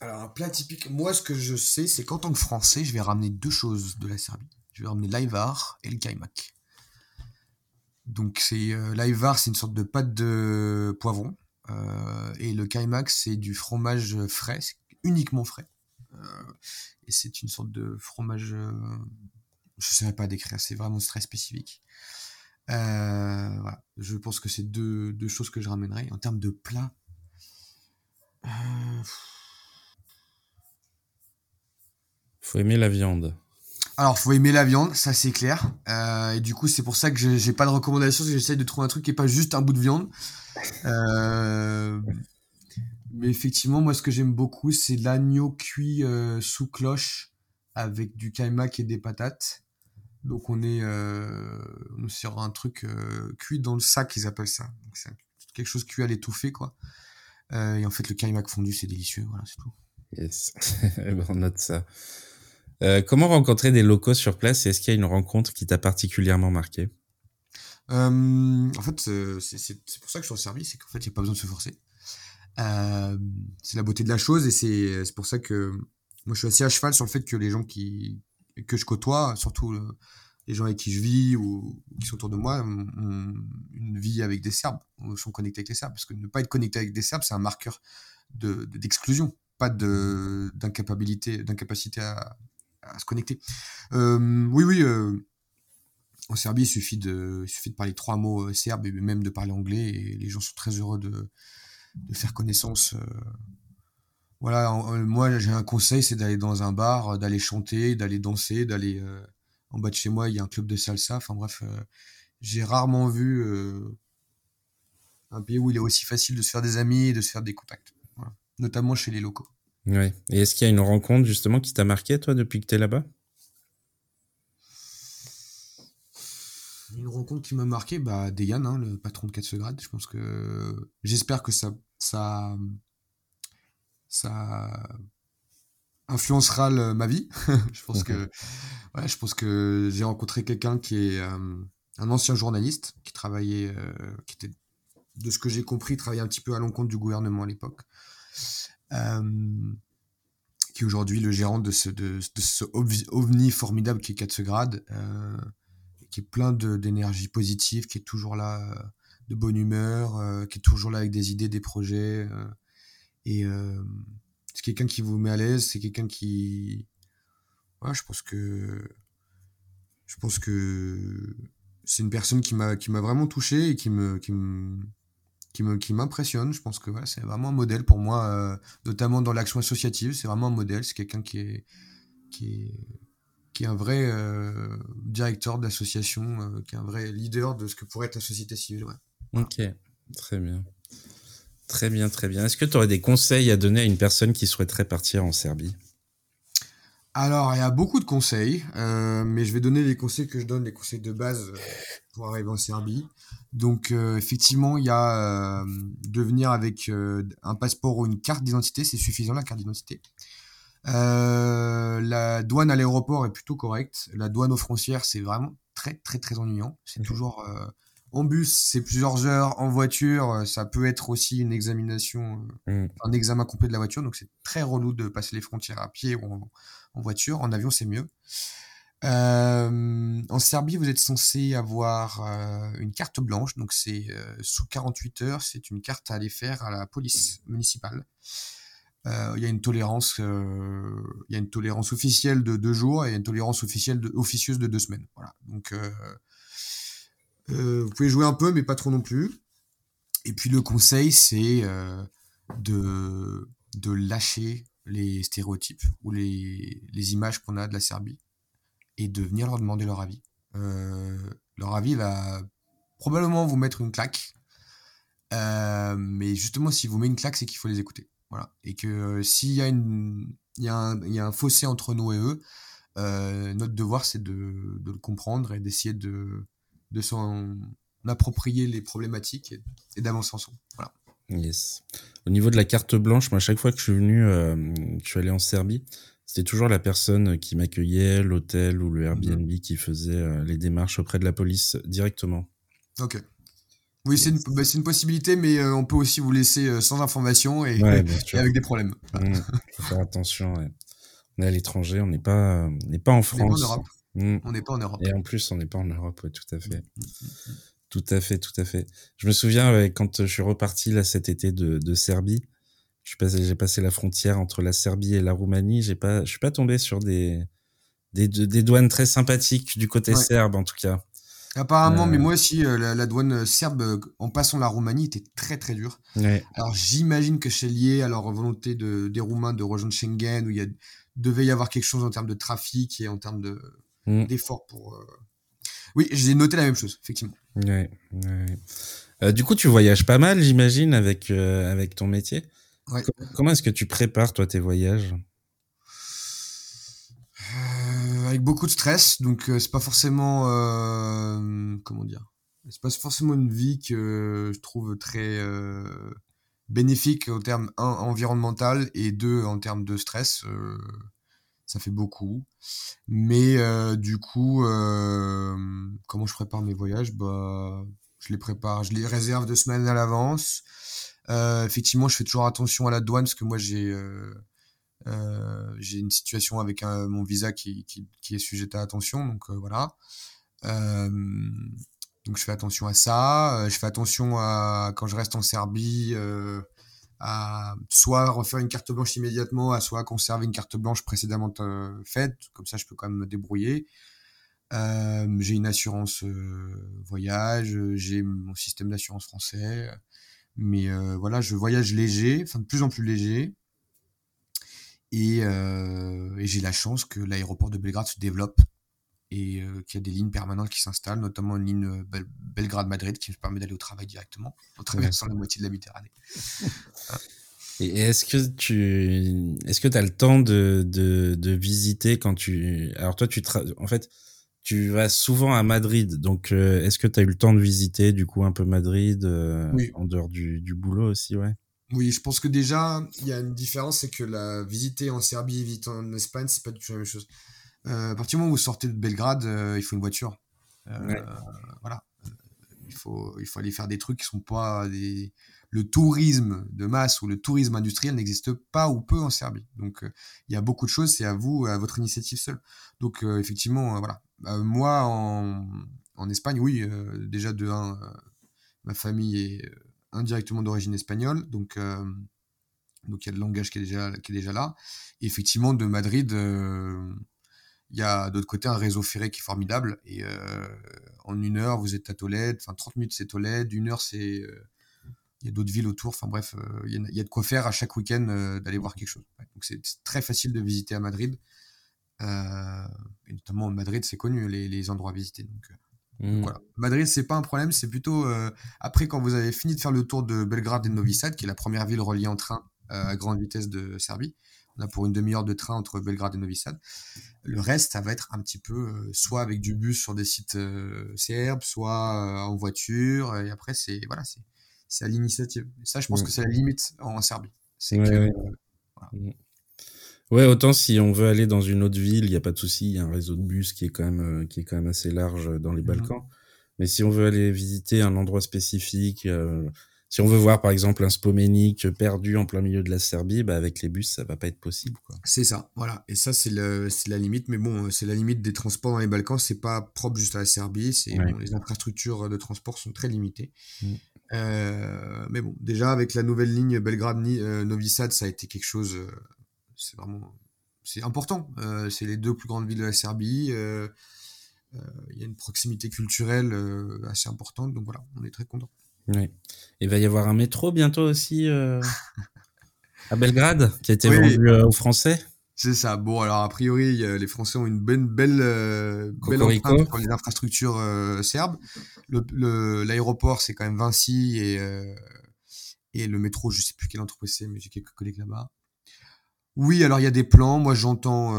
Alors, un plat typique, moi, ce que je sais, c'est qu'en tant que Français, je vais ramener deux choses de la Serbie. Je vais ramener l'Aivar et le Kaimak. Donc c'est euh, l'Aivar, c'est une sorte de pâte de poivron. Euh, et le Kaimak, c'est du fromage frais, uniquement frais. Et c'est une sorte de fromage, je ne saurais pas décrire, c'est vraiment très spécifique. Euh, voilà. Je pense que c'est deux, deux choses que je ramènerai. En termes de plat, faut aimer la viande. Alors, faut aimer la viande, ça c'est clair. Euh, et du coup, c'est pour ça que j'ai pas de recommandation, parce que j'essaie de trouver un truc qui est pas juste un bout de viande. Euh, mais effectivement, moi, ce que j'aime beaucoup, c'est l'agneau cuit euh, sous cloche avec du kaimak et des patates. Donc, on est, euh, on est sur un truc euh, cuit dans le sac, ils appellent ça. C'est quelque chose cuit à l'étouffée, quoi. Euh, et en fait, le kaimak fondu, c'est délicieux. Voilà, c'est tout. Yes, on note ça. Euh, comment rencontrer des locaux sur place et est-ce qu'il y a une rencontre qui t'a particulièrement marqué? Euh, En fait, c'est pour ça que je suis en service, c'est qu'en fait, il n'y a pas besoin de se forcer. Euh, c'est la beauté de la chose et c'est pour ça que moi, je suis assez à cheval sur le fait que les gens qui que je côtoie, surtout les gens avec qui je vis ou, qui sont autour de moi, ont une vie avec des Serbes, sont connectés avec les Serbes. Parce que ne pas être connecté avec des Serbes, c'est un marqueur d'exclusion, de, pas d'incapabilité, d'incapacité à, à se connecter. Euh, oui, oui. Euh, en Serbie, il suffit de, suffit de parler trois mots euh, serbes et même de parler anglais et les gens sont très heureux de, de faire connaissance. Voilà, moi j'ai un conseil, c'est d'aller dans un bar, d'aller chanter, d'aller danser, d'aller en bas de chez moi, il y a un club de salsa. Enfin bref, j'ai rarement vu un pays où il est aussi facile de se faire des amis et de se faire des contacts, voilà. notamment chez les locaux. Ouais. Et est-ce qu'il y a une rencontre justement qui t'a marqué, toi, depuis que tu es là-bas? Une rencontre qui m'a marqué, bah, Deyan, hein, le patron de Katsegrad. Je pense que j'espère que ça, ça, ça influencera ma vie. je pense que, ouais, je pense que j'ai rencontré quelqu'un qui est euh, un ancien journaliste qui travaillait, euh, qui était, de ce que j'ai compris, travaillait un petit peu à l'encontre du gouvernement à l'époque. Euh, qui est aujourd'hui le gérant de ce, de, ce ovni formidable qui est Katsegrad, euh, qui est plein d'énergie positive, qui est toujours là, de bonne humeur, qui est toujours là avec des idées, des projets. Euh, et c'est quelqu'un qui vous met à l'aise, c'est quelqu'un qui. Ouais, je pense que. Je pense que c'est une personne qui m'a qui m'a vraiment touché et qui me qui me qui me qui m'impressionne. Je pense que voilà, c'est vraiment un modèle pour moi, euh, notamment dans l'action associative. C'est vraiment un modèle. C'est quelqu'un qui est qui est qui est un vrai euh, directeur d'association, euh, qui est un vrai leader de ce que pourrait être la société civile. Ok, très bien. Très bien, très bien. Est-ce que tu aurais des conseils à donner à une personne qui souhaiterait partir en Serbie? Alors, il y a beaucoup de conseils, euh, mais je vais donner les conseils que je donne, les conseils de base euh, pour arriver en Serbie. Donc, euh, effectivement, il y a de venir avec un passeport ou une carte d'identité, c'est suffisant la carte d'identité. la douane à l'aéroport est plutôt correcte. La douane aux frontières, c'est vraiment très très très ennuyant. C'est toujours en bus, c'est plusieurs heures. En voiture, ça peut être aussi une examination, mmh. un examen complet de la voiture. Donc, c'est très relou de passer les frontières à pied ou en, en voiture. En avion, c'est mieux. Euh, en Serbie, vous êtes censé avoir euh, une carte blanche, donc c'est euh, sous 48 heures, c'est une carte à aller faire à la police municipale. Il y a une tolérance, il y a une tolérance officielle de deux jours et une tolérance officielle de, officieuse de deux semaines. Voilà. Donc, vous pouvez jouer un peu, mais pas trop non plus. Et puis le conseil, c'est de de lâcher les stéréotypes ou les, les images qu'on a de la Serbie et de venir leur demander leur avis. Euh, leur avis va probablement vous mettre une claque, euh, mais justement, si vous met une claque, c'est qu'il faut les écouter. Voilà. Et que euh, s'il y, a y, un, y a un fossé entre nous et eux, notre devoir, c'est de, de, le comprendre et d'essayer de, de s'en approprier les problématiques et, et d'avancer ensemble. Voilà. Yes. Au niveau de la carte blanche, moi, à chaque fois que je suis venu, euh, je suis allé en Serbie, c'était toujours la personne qui m'accueillait, l'hôtel ou le Airbnb mhm. qui faisait euh, les démarches auprès de la police directement. Ok. Oui, c'est une, bah, une, possibilité, mais euh, on peut aussi vous laisser sans information et, avec des problèmes. Mmh, faut faire attention. On est à l'étranger, on n'est pas, on pas en France. Mmh. On n'est pas en Europe. Et en plus, on n'est pas en Europe, tout à fait. Mmh, tout à fait, tout à fait. Je me souviens quand je suis reparti là cet été de, de Serbie, j'ai passé, passé la frontière entre la Serbie et la Roumanie. J'ai pas, je suis pas tombé sur des, des, des douanes très sympathiques du côté serbe en tout cas. Apparemment, mais euh. moi aussi, euh, la, douane serbe euh, en passant la Roumanie était très très dure. Alors j'imagine que c'est lié à leur volonté de, des Roumains de rejoindre Schengen, où il y a, devait y avoir quelque chose en termes de trafic et en termes de, mm. d'efforts pour, oui, j'ai noté la même chose, effectivement. Ouais, euh, du coup, tu voyages pas mal, j'imagine, avec, euh, avec ton métier. Ouais. Comment est-ce que tu prépares, toi, tes voyages? Euh, Avec beaucoup de stress, donc c'est pas forcément... comment dire? C'est pas forcément une vie que je trouve très bénéfique en termes environnemental et deux, en termes de stress ça fait beaucoup. Mais euh, du coup, euh, comment je prépare mes voyages? Bah, Je les prépare, je les réserve deux semaines à l'avance. Euh, effectivement, je fais toujours attention à la douane parce que moi, j'ai une situation avec mon visa qui, est sujet à attention. Donc voilà. donc je fais attention à ça. je fais attention à quand je reste en Serbie à soit refaire une carte blanche immédiatement, à soit conserver une carte blanche précédemment euh, faite, comme ça je peux quand même me débrouiller. Euh, j'ai une assurance euh, voyage, j'ai mon système d'assurance français, mais voilà, je voyage léger, enfin de plus en plus léger, et, et j'ai la chance que l'aéroport de Belgrade se développe et euh, qu'il y a des lignes permanentes qui s'installent, notamment une ligne euh, Belgrade-Madrid qui me permet d'aller au travail directement en traversant la moitié de la Méditerranée. Et est-ce que tu est-ce que as le temps de, de, de, visiter quand tu alors toi tu en fait tu vas souvent à Madrid donc euh, est-ce que tu as eu le temps de visiter du coup un peu Madrid euh, en dehors du, du boulot aussi ouais? Oui, je pense que déjà il y a une différence c'est que la visiter en Serbie et visiter en Espagne c'est pas du tout la même chose. Euh, à partir du moment où vous sortez de Belgrade, il faut une voiture. Voilà. Il faut il faut aller faire des trucs qui sont pas des le tourisme de masse ou le tourisme industriel n'existe pas ou peu en Serbie. Donc euh, il y a beaucoup de choses, c'est à vous, à votre initiative seule. Donc euh, effectivement, euh, voilà. moi en, en, Espagne, oui, déjà de un, ma famille est indirectement d'origine espagnole, donc donc il y a le langage qui est déjà qui est déjà là. Et effectivement, de Madrid, il y a d'autre côté un réseau ferré qui est formidable. Et en une heure, vous êtes à Tolède. Enfin, 30 minutes, c'est Tolède. Une heure, c'est il y a d'autres villes autour. Enfin bref, euh, il y, a de quoi faire à chaque week-end euh, d'aller voir quelque chose. donc c'est très facile de visiter à Madrid. Euh, et notamment Madrid, c'est connu les, endroits à visiter. Donc, mmh. voilà. Madrid, c'est pas un problème. C'est plutôt après quand vous avez fini de faire le tour de Belgrade et de Novi Sad, qui est la première ville reliée en train à grande vitesse de Serbie. On a pour une demi-heure de train entre Belgrade et Novi Sad. Le reste, ça va être un petit peu soit avec du bus sur des sites serbes, soit en voiture. Et après, c'est voilà, c'est c'est à l'initiative. Ça, je pense que c'est la limite en Serbie. C'est ouais, ouais. autant si on veut aller dans une autre ville, il n'y a pas de souci, il y a un réseau de bus qui est quand même, euh, qui est quand même assez large dans les mm-hmm. Balkans. Mais si on veut aller visiter un endroit spécifique, euh, si on veut voir par exemple un Spomenik perdu en plein milieu de la Serbie, bah avec les bus, ça va pas être possible. C'est ça, voilà. Et ça, c'est la limite. Mais bon, c'est la limite des transports dans les Balkans. C'est pas propre juste à la Serbie. C'est les infrastructures de transport sont très limitées. Mm. Euh, mais bon, déjà avec la nouvelle ligne Belgrade-Novi Sad, ça a été quelque chose. Euh, c'est vraiment. C'est important. Euh, c'est les deux plus grandes villes de la Serbie. Il y a une proximité culturelle assez importante. Donc voilà, on est très content. Oui. Il va y avoir un métro bientôt aussi à Belgrade qui a été vendu aux Français. C'est ça. Bon, alors a priori, les Français ont une belle, belle, euh, belle empreinte pour les infrastructures euh, serbes. L'aéroport, c'est quand même Vinci et, euh, et le métro, je sais plus quelle entreprise c'est, mais j'ai quelques collègues là-bas. Oui, alors il y a des plans. Moi, j'entends.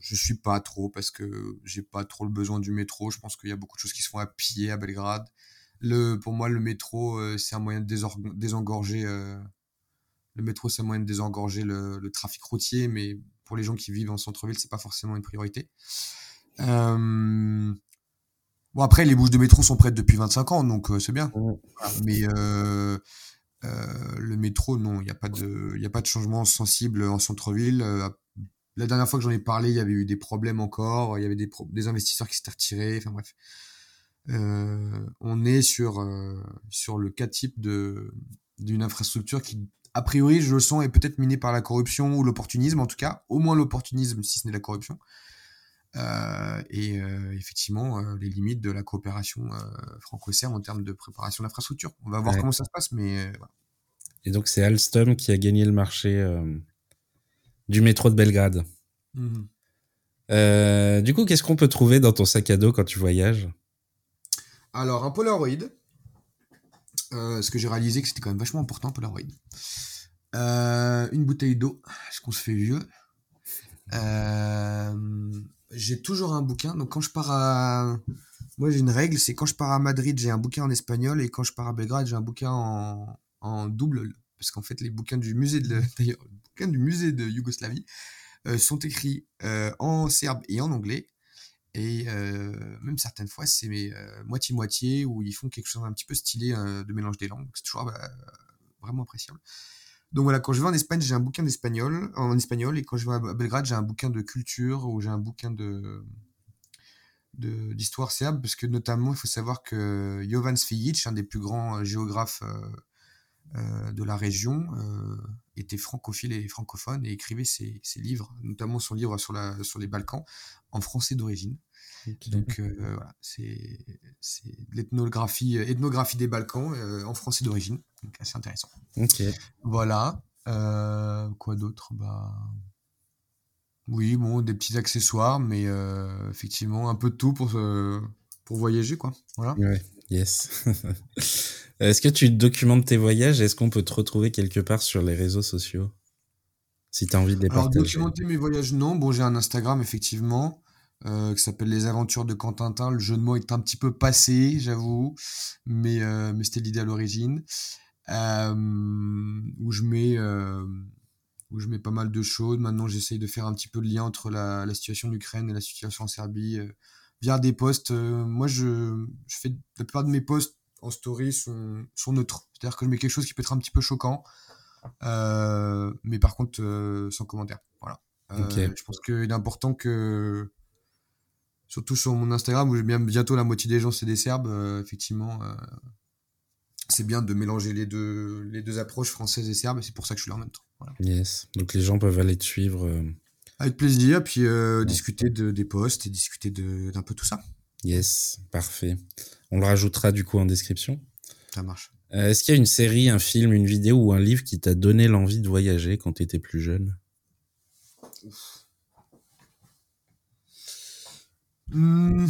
je suis pas trop parce que j'ai pas trop le besoin du métro. Je pense qu'il y a beaucoup de choses qui se font à pied à Belgrade. Le, pour moi, le métro, c'est un moyen de désengorger le métro, c'est un moyen de désengorger le, trafic routier, mais pour les gens qui vivent en centre-ville, c'est pas forcément une priorité. Euh, bon, après, les bouches de métro sont prêtes depuis 25 ans, donc euh, c'est bien. Mais euh, le métro, non, il n'y a, pas de, a pas de changement sensible en centre-ville. la dernière fois que j'en ai parlé, il y avait eu des problèmes encore, il y avait des, des investisseurs qui s'étaient retirés, enfin bref. On est sur, sur le cas type d'une infrastructure qui a priori, je le sens, est peut-être miné par la corruption ou l'opportunisme, en tout cas, au moins l'opportunisme, si ce n'est la corruption. Euh, et euh, effectivement, euh, les limites de la coopération franco-serbe en termes de préparation d'infrastructure. On va voir comment ça se passe, mais voilà. Et donc, c'est Alstom qui a gagné le marché du métro de Belgrade. Mmh du coup, qu'est-ce qu'on peut trouver dans ton sac à dos quand tu voyages? Alors, un Polaroid. Euh, ce que j'ai réalisé que c'était quand même vachement important Polaroid. Euh, une bouteille d'eau, est-ce qu'on se fait vieux? Euh, J'ai toujours un bouquin, donc quand je pars à... Moi j'ai une règle, c'est quand je pars à Madrid, j'ai un bouquin en espagnol, et quand je pars à Belgrade, j'ai un bouquin en, en double, parce qu'en fait les bouquins du musée de, d'ailleurs, du musée de Yougoslavie sont écrits en serbe et en anglais, et euh, même certaines fois, c'est euh, moitié-moitié, où ils font quelque chose un petit peu stylé euh, de mélange des langues. C'est toujours bah, vraiment appréciable. Donc voilà, quand je vais en Espagne, j'ai un bouquin d'espagnol, en espagnol, et quand je vais à Belgrade, j'ai un bouquin de culture, ou j'ai un bouquin de d'histoire serbe, parce que notamment, il faut savoir que Jovan Svijic, un des plus grands géographes de la région, était francophile et francophone et écrivait ses, livres, notamment son livre sur, la, sur les Balkans, en français d'origine. Donc euh, voilà, c'est l'ethnographie ethnographie des Balkans euh, en français d'origine, donc assez intéressant. Voilà. Euh, quoi d'autre? Bah oui, bon, des petits accessoires, mais effectivement un peu de tout pour pour voyager, quoi. Voilà. Ouais, yes. Est-ce que tu documentes tes voyages? Est-ce qu'on peut te retrouver quelque part sur les réseaux sociaux? Si tu as envie de les Alors, partager. documenter mes voyages, non. Bon, j'ai un Instagram, effectivement, euh, qui s'appelle Les Aventures de Quentin. Le jeu de mots est un petit peu passé, j'avoue, mais, euh, mais c'était l'idée à l'origine. Euh, où je mets où je mets pas mal de choses. Maintenant, j'essaye de faire un petit peu le lien entre la, la situation d'Ukraine et la situation en Serbie euh, via des posts. Euh, moi, je, je fais la plupart de mes posts en story sont, sont neutres. C'est-à-dire que je mets quelque chose qui peut être un petit peu choquant, euh, mais par contre euh, sans commentaire. Voilà. Euh. Je pense qu'il est important que, surtout sur mon Instagram où bien bientôt la moitié des gens c'est des Serbes, effectivement. c'est bien de mélanger les deux, les deux approches françaises et serbes, et c'est pour ça que je suis là en même temps. Voilà. Yes. Donc les gens peuvent aller te suivre. Avec plaisir, puis euh, discuter de, des posts et discuter de- d'un peu tout ça. Yes, parfait. On le rajoutera du coup en description. Ça marche. Euh, Est-ce qu'il y a une série, un film, une vidéo ou un livre qui t'a donné l'envie de voyager quand tu étais plus jeune? Hmm,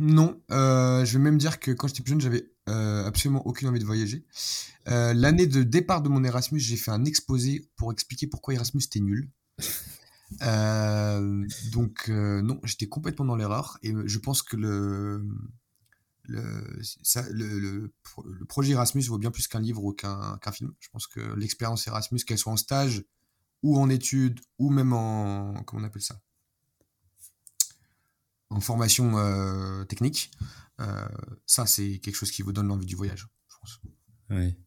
non, euh, je vais même dire que quand j'étais plus jeune, j'avais euh, absolument aucune envie de voyager. L'année de départ de mon Erasmus, j'ai fait un exposé pour expliquer pourquoi Erasmus était nul. Euh, donc euh, non, j'étais complètement dans l'erreur et je pense que le le, ça, le, le, pro- le projet Erasmus vaut bien plus qu'un livre ou qu'un qu'un film. Je pense que l'expérience Erasmus, qu'elle soit en stage ou en études ou même en comment on appelle ça? En formation euh, technique, euh, ça c'est quelque chose qui vous donne l'envie du voyage, je pense. Ouais.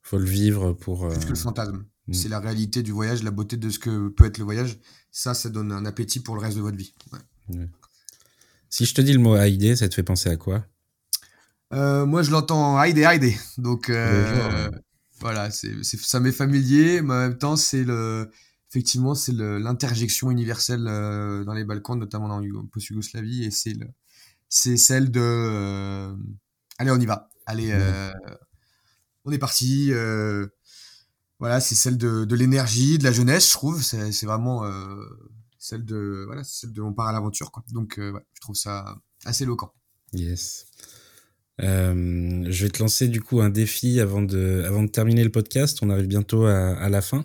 Faut le vivre pour. euh, Plus que le fantasme. Mm. C'est la réalité du voyage, la beauté de ce que peut être le voyage. Ça, ça donne un appétit pour le reste de votre vie. Ouais. Si je te dis le mot Haïdé, ça te fait penser à quoi? Euh, moi, je l'entends Heide Heide. Donc, euh, voilà, ça m'est familier, mais en même temps, c'est le, effectivement, c'est l'interjection universelle euh, dans les Balkans, notamment dans la post-Yougoslavie, et c'est, le, c'est celle de, allez, on y va. Allez, on est parti. euh, voilà, c'est celle de, de l'énergie, de la jeunesse, je trouve. C'est, vraiment euh, celle de, voilà, c'est celle de, on part à l'aventure, quoi. Donc, euh, ouais, je trouve ça assez éloquent. Yes. Euh, je vais te lancer du coup un défi avant de, avant de terminer le podcast. On arrive bientôt à, à la fin.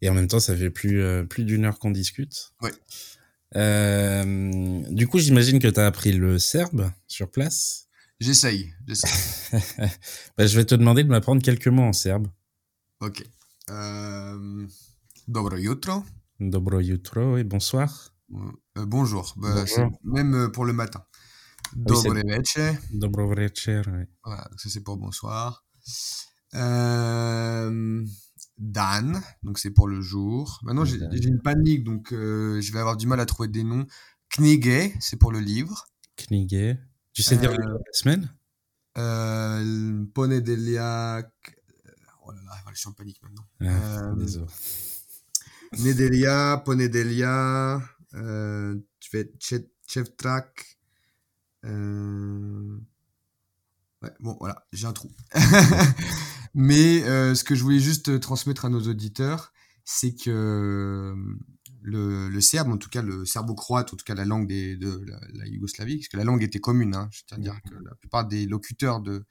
Et en même temps, ça fait plus, plus d'une heure qu'on discute. Ouais. Du coup, j'imagine que tu as appris le serbe sur place. J'essaye, j'essaye. Bah, je vais te demander de m'apprendre quelques mots en serbe. Ok. Euh, dobro jutro. Dobro jutro et bonsoir. Euh, bonjour. Bah, Même euh, pour le matin. Oui, Dobro večer. Dobro večer. ouais. Voilà, donc ça c'est pour bonsoir. Euh, Dan, donc c'est pour le jour. Maintenant j'ai une panique, donc euh, je vais avoir du mal à trouver des noms. Knige, c'est pour le livre. Knige. Tu sais dire le Euh, jour de la semaine? Ponedeliak. Oh là là, voilà, je suis en panique maintenant. ah, euh, Désolé. Nedelia, Ponedelia, euh, Chevtrak. Euh... Ouais, bon, voilà, j'ai un trou. Mais euh, ce que je voulais juste transmettre à nos auditeurs, c'est que le, le serbe, en tout cas le serbo-croate, en tout cas la langue des, de la, la Yougoslavie, parce que la langue était commune, hein, c'est-à-dire que la plupart des locuteurs de,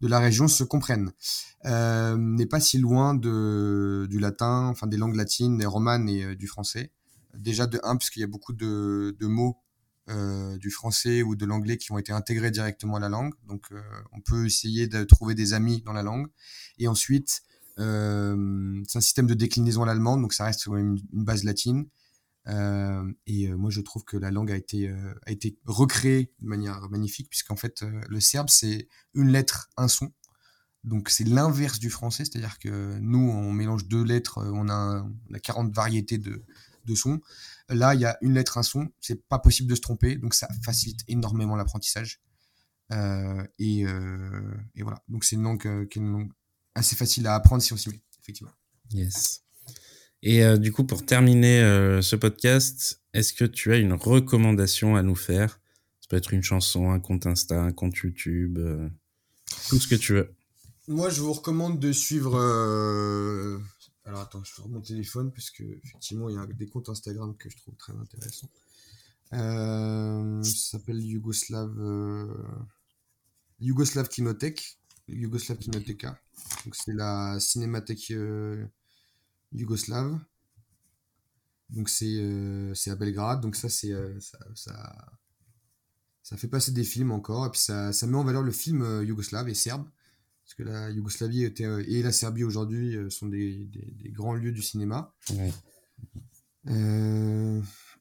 de la région se comprennent, euh, n'est pas si loin de, du latin, enfin des langues latines, des romanes et euh, du français. Déjà de un, parce qu'il y a beaucoup de, de mots euh, du français ou de l'anglais qui ont été intégrés directement à la langue. Donc on peut essayer de trouver des amis dans la langue. Et ensuite, euh, c'est un système de déclinaison à l'allemande, donc ça reste quand même une base latine. Euh, et euh, moi, je trouve que la langue a été, euh, a été recréée de manière magnifique, puisqu'en fait, le serbe, c'est une lettre, un son. Donc, c'est l'inverse du français, c'est-à-dire que nous, on mélange deux lettres, on a, on a 40 variétés de, de sons. Là, il y a une lettre, un son, c'est pas possible de se tromper, donc ça facilite énormément l'apprentissage. Et, voilà, donc c'est une langue qui est une langue assez facile à apprendre si on s'y met, effectivement. Yes. Et euh, du coup, pour terminer euh, ce podcast, est-ce que tu as une recommandation à nous faire? Ça peut être une chanson, un compte Insta, un compte YouTube, euh, tout ce que tu veux. Moi, je vous recommande de suivre. euh, Alors, attends, je vais mon téléphone parce que effectivement, il y a des comptes Instagram que je trouve très intéressants. Ça s'appelle Yougoslav, Yougoslav Kinotek, Yougoslav Kinoteka. Donc c'est la cinémathèque yougoslave. Donc c'est euh, c'est à Belgrade. Donc ça c'est euh, ça, ça, ça fait passer des films encore et puis ça, ça met en valeur le film euh, yougoslave et serbe parce que la Yougoslavie était, et la Serbie aujourd'hui sont des, des, des grands lieux du cinéma. Ouais.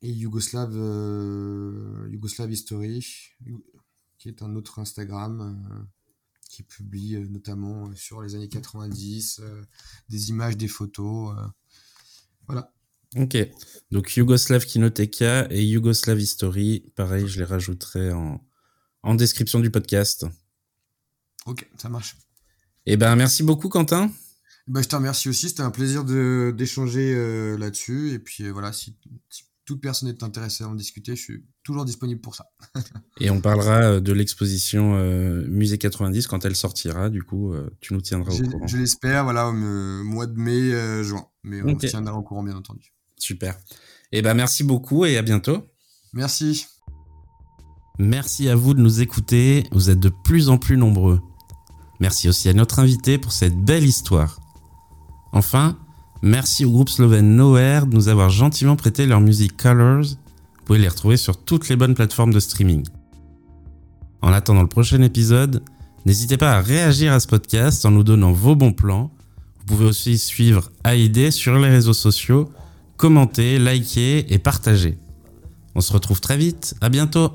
Et Yougoslav, euh, Yougoslav History, qui est un autre Instagram qui publie euh, notamment euh, sur les années 90 euh, des images, des photos. voilà. Ok. Donc Yugoslav Kinoteka et Yugoslav History, pareil, je les rajouterai en, en description du podcast. Ok, ça marche. Eh ben, merci beaucoup, Quentin. Bah, je te remercie aussi, c'était un plaisir de d'échanger euh, là-dessus. Et puis euh, voilà, si, si toute personne est intéressée à en discuter, je suis toujours disponible pour ça. Et on parlera euh, de l'exposition euh, Musée 90 quand elle sortira. Du coup, euh, tu nous tiendras au courant. je l'espère, voilà, au mois de mai, euh, juin. Mais on Ok. tiendra au courant, bien entendu. Super. Eh ben, merci beaucoup et à bientôt. Merci. Merci à vous de nous écouter. Vous êtes de plus en plus nombreux. Merci aussi à notre invité pour cette belle histoire. Enfin, merci au groupe slovène Nowhere de nous avoir gentiment prêté leur musique Colors. Vous pouvez les retrouver sur toutes les bonnes plateformes de streaming. En attendant le prochain épisode, n'hésitez pas à réagir à ce podcast en nous donnant vos bons plans. Vous pouvez aussi suivre AID sur les réseaux sociaux, commenter, liker et partager. On se retrouve très vite, à bientôt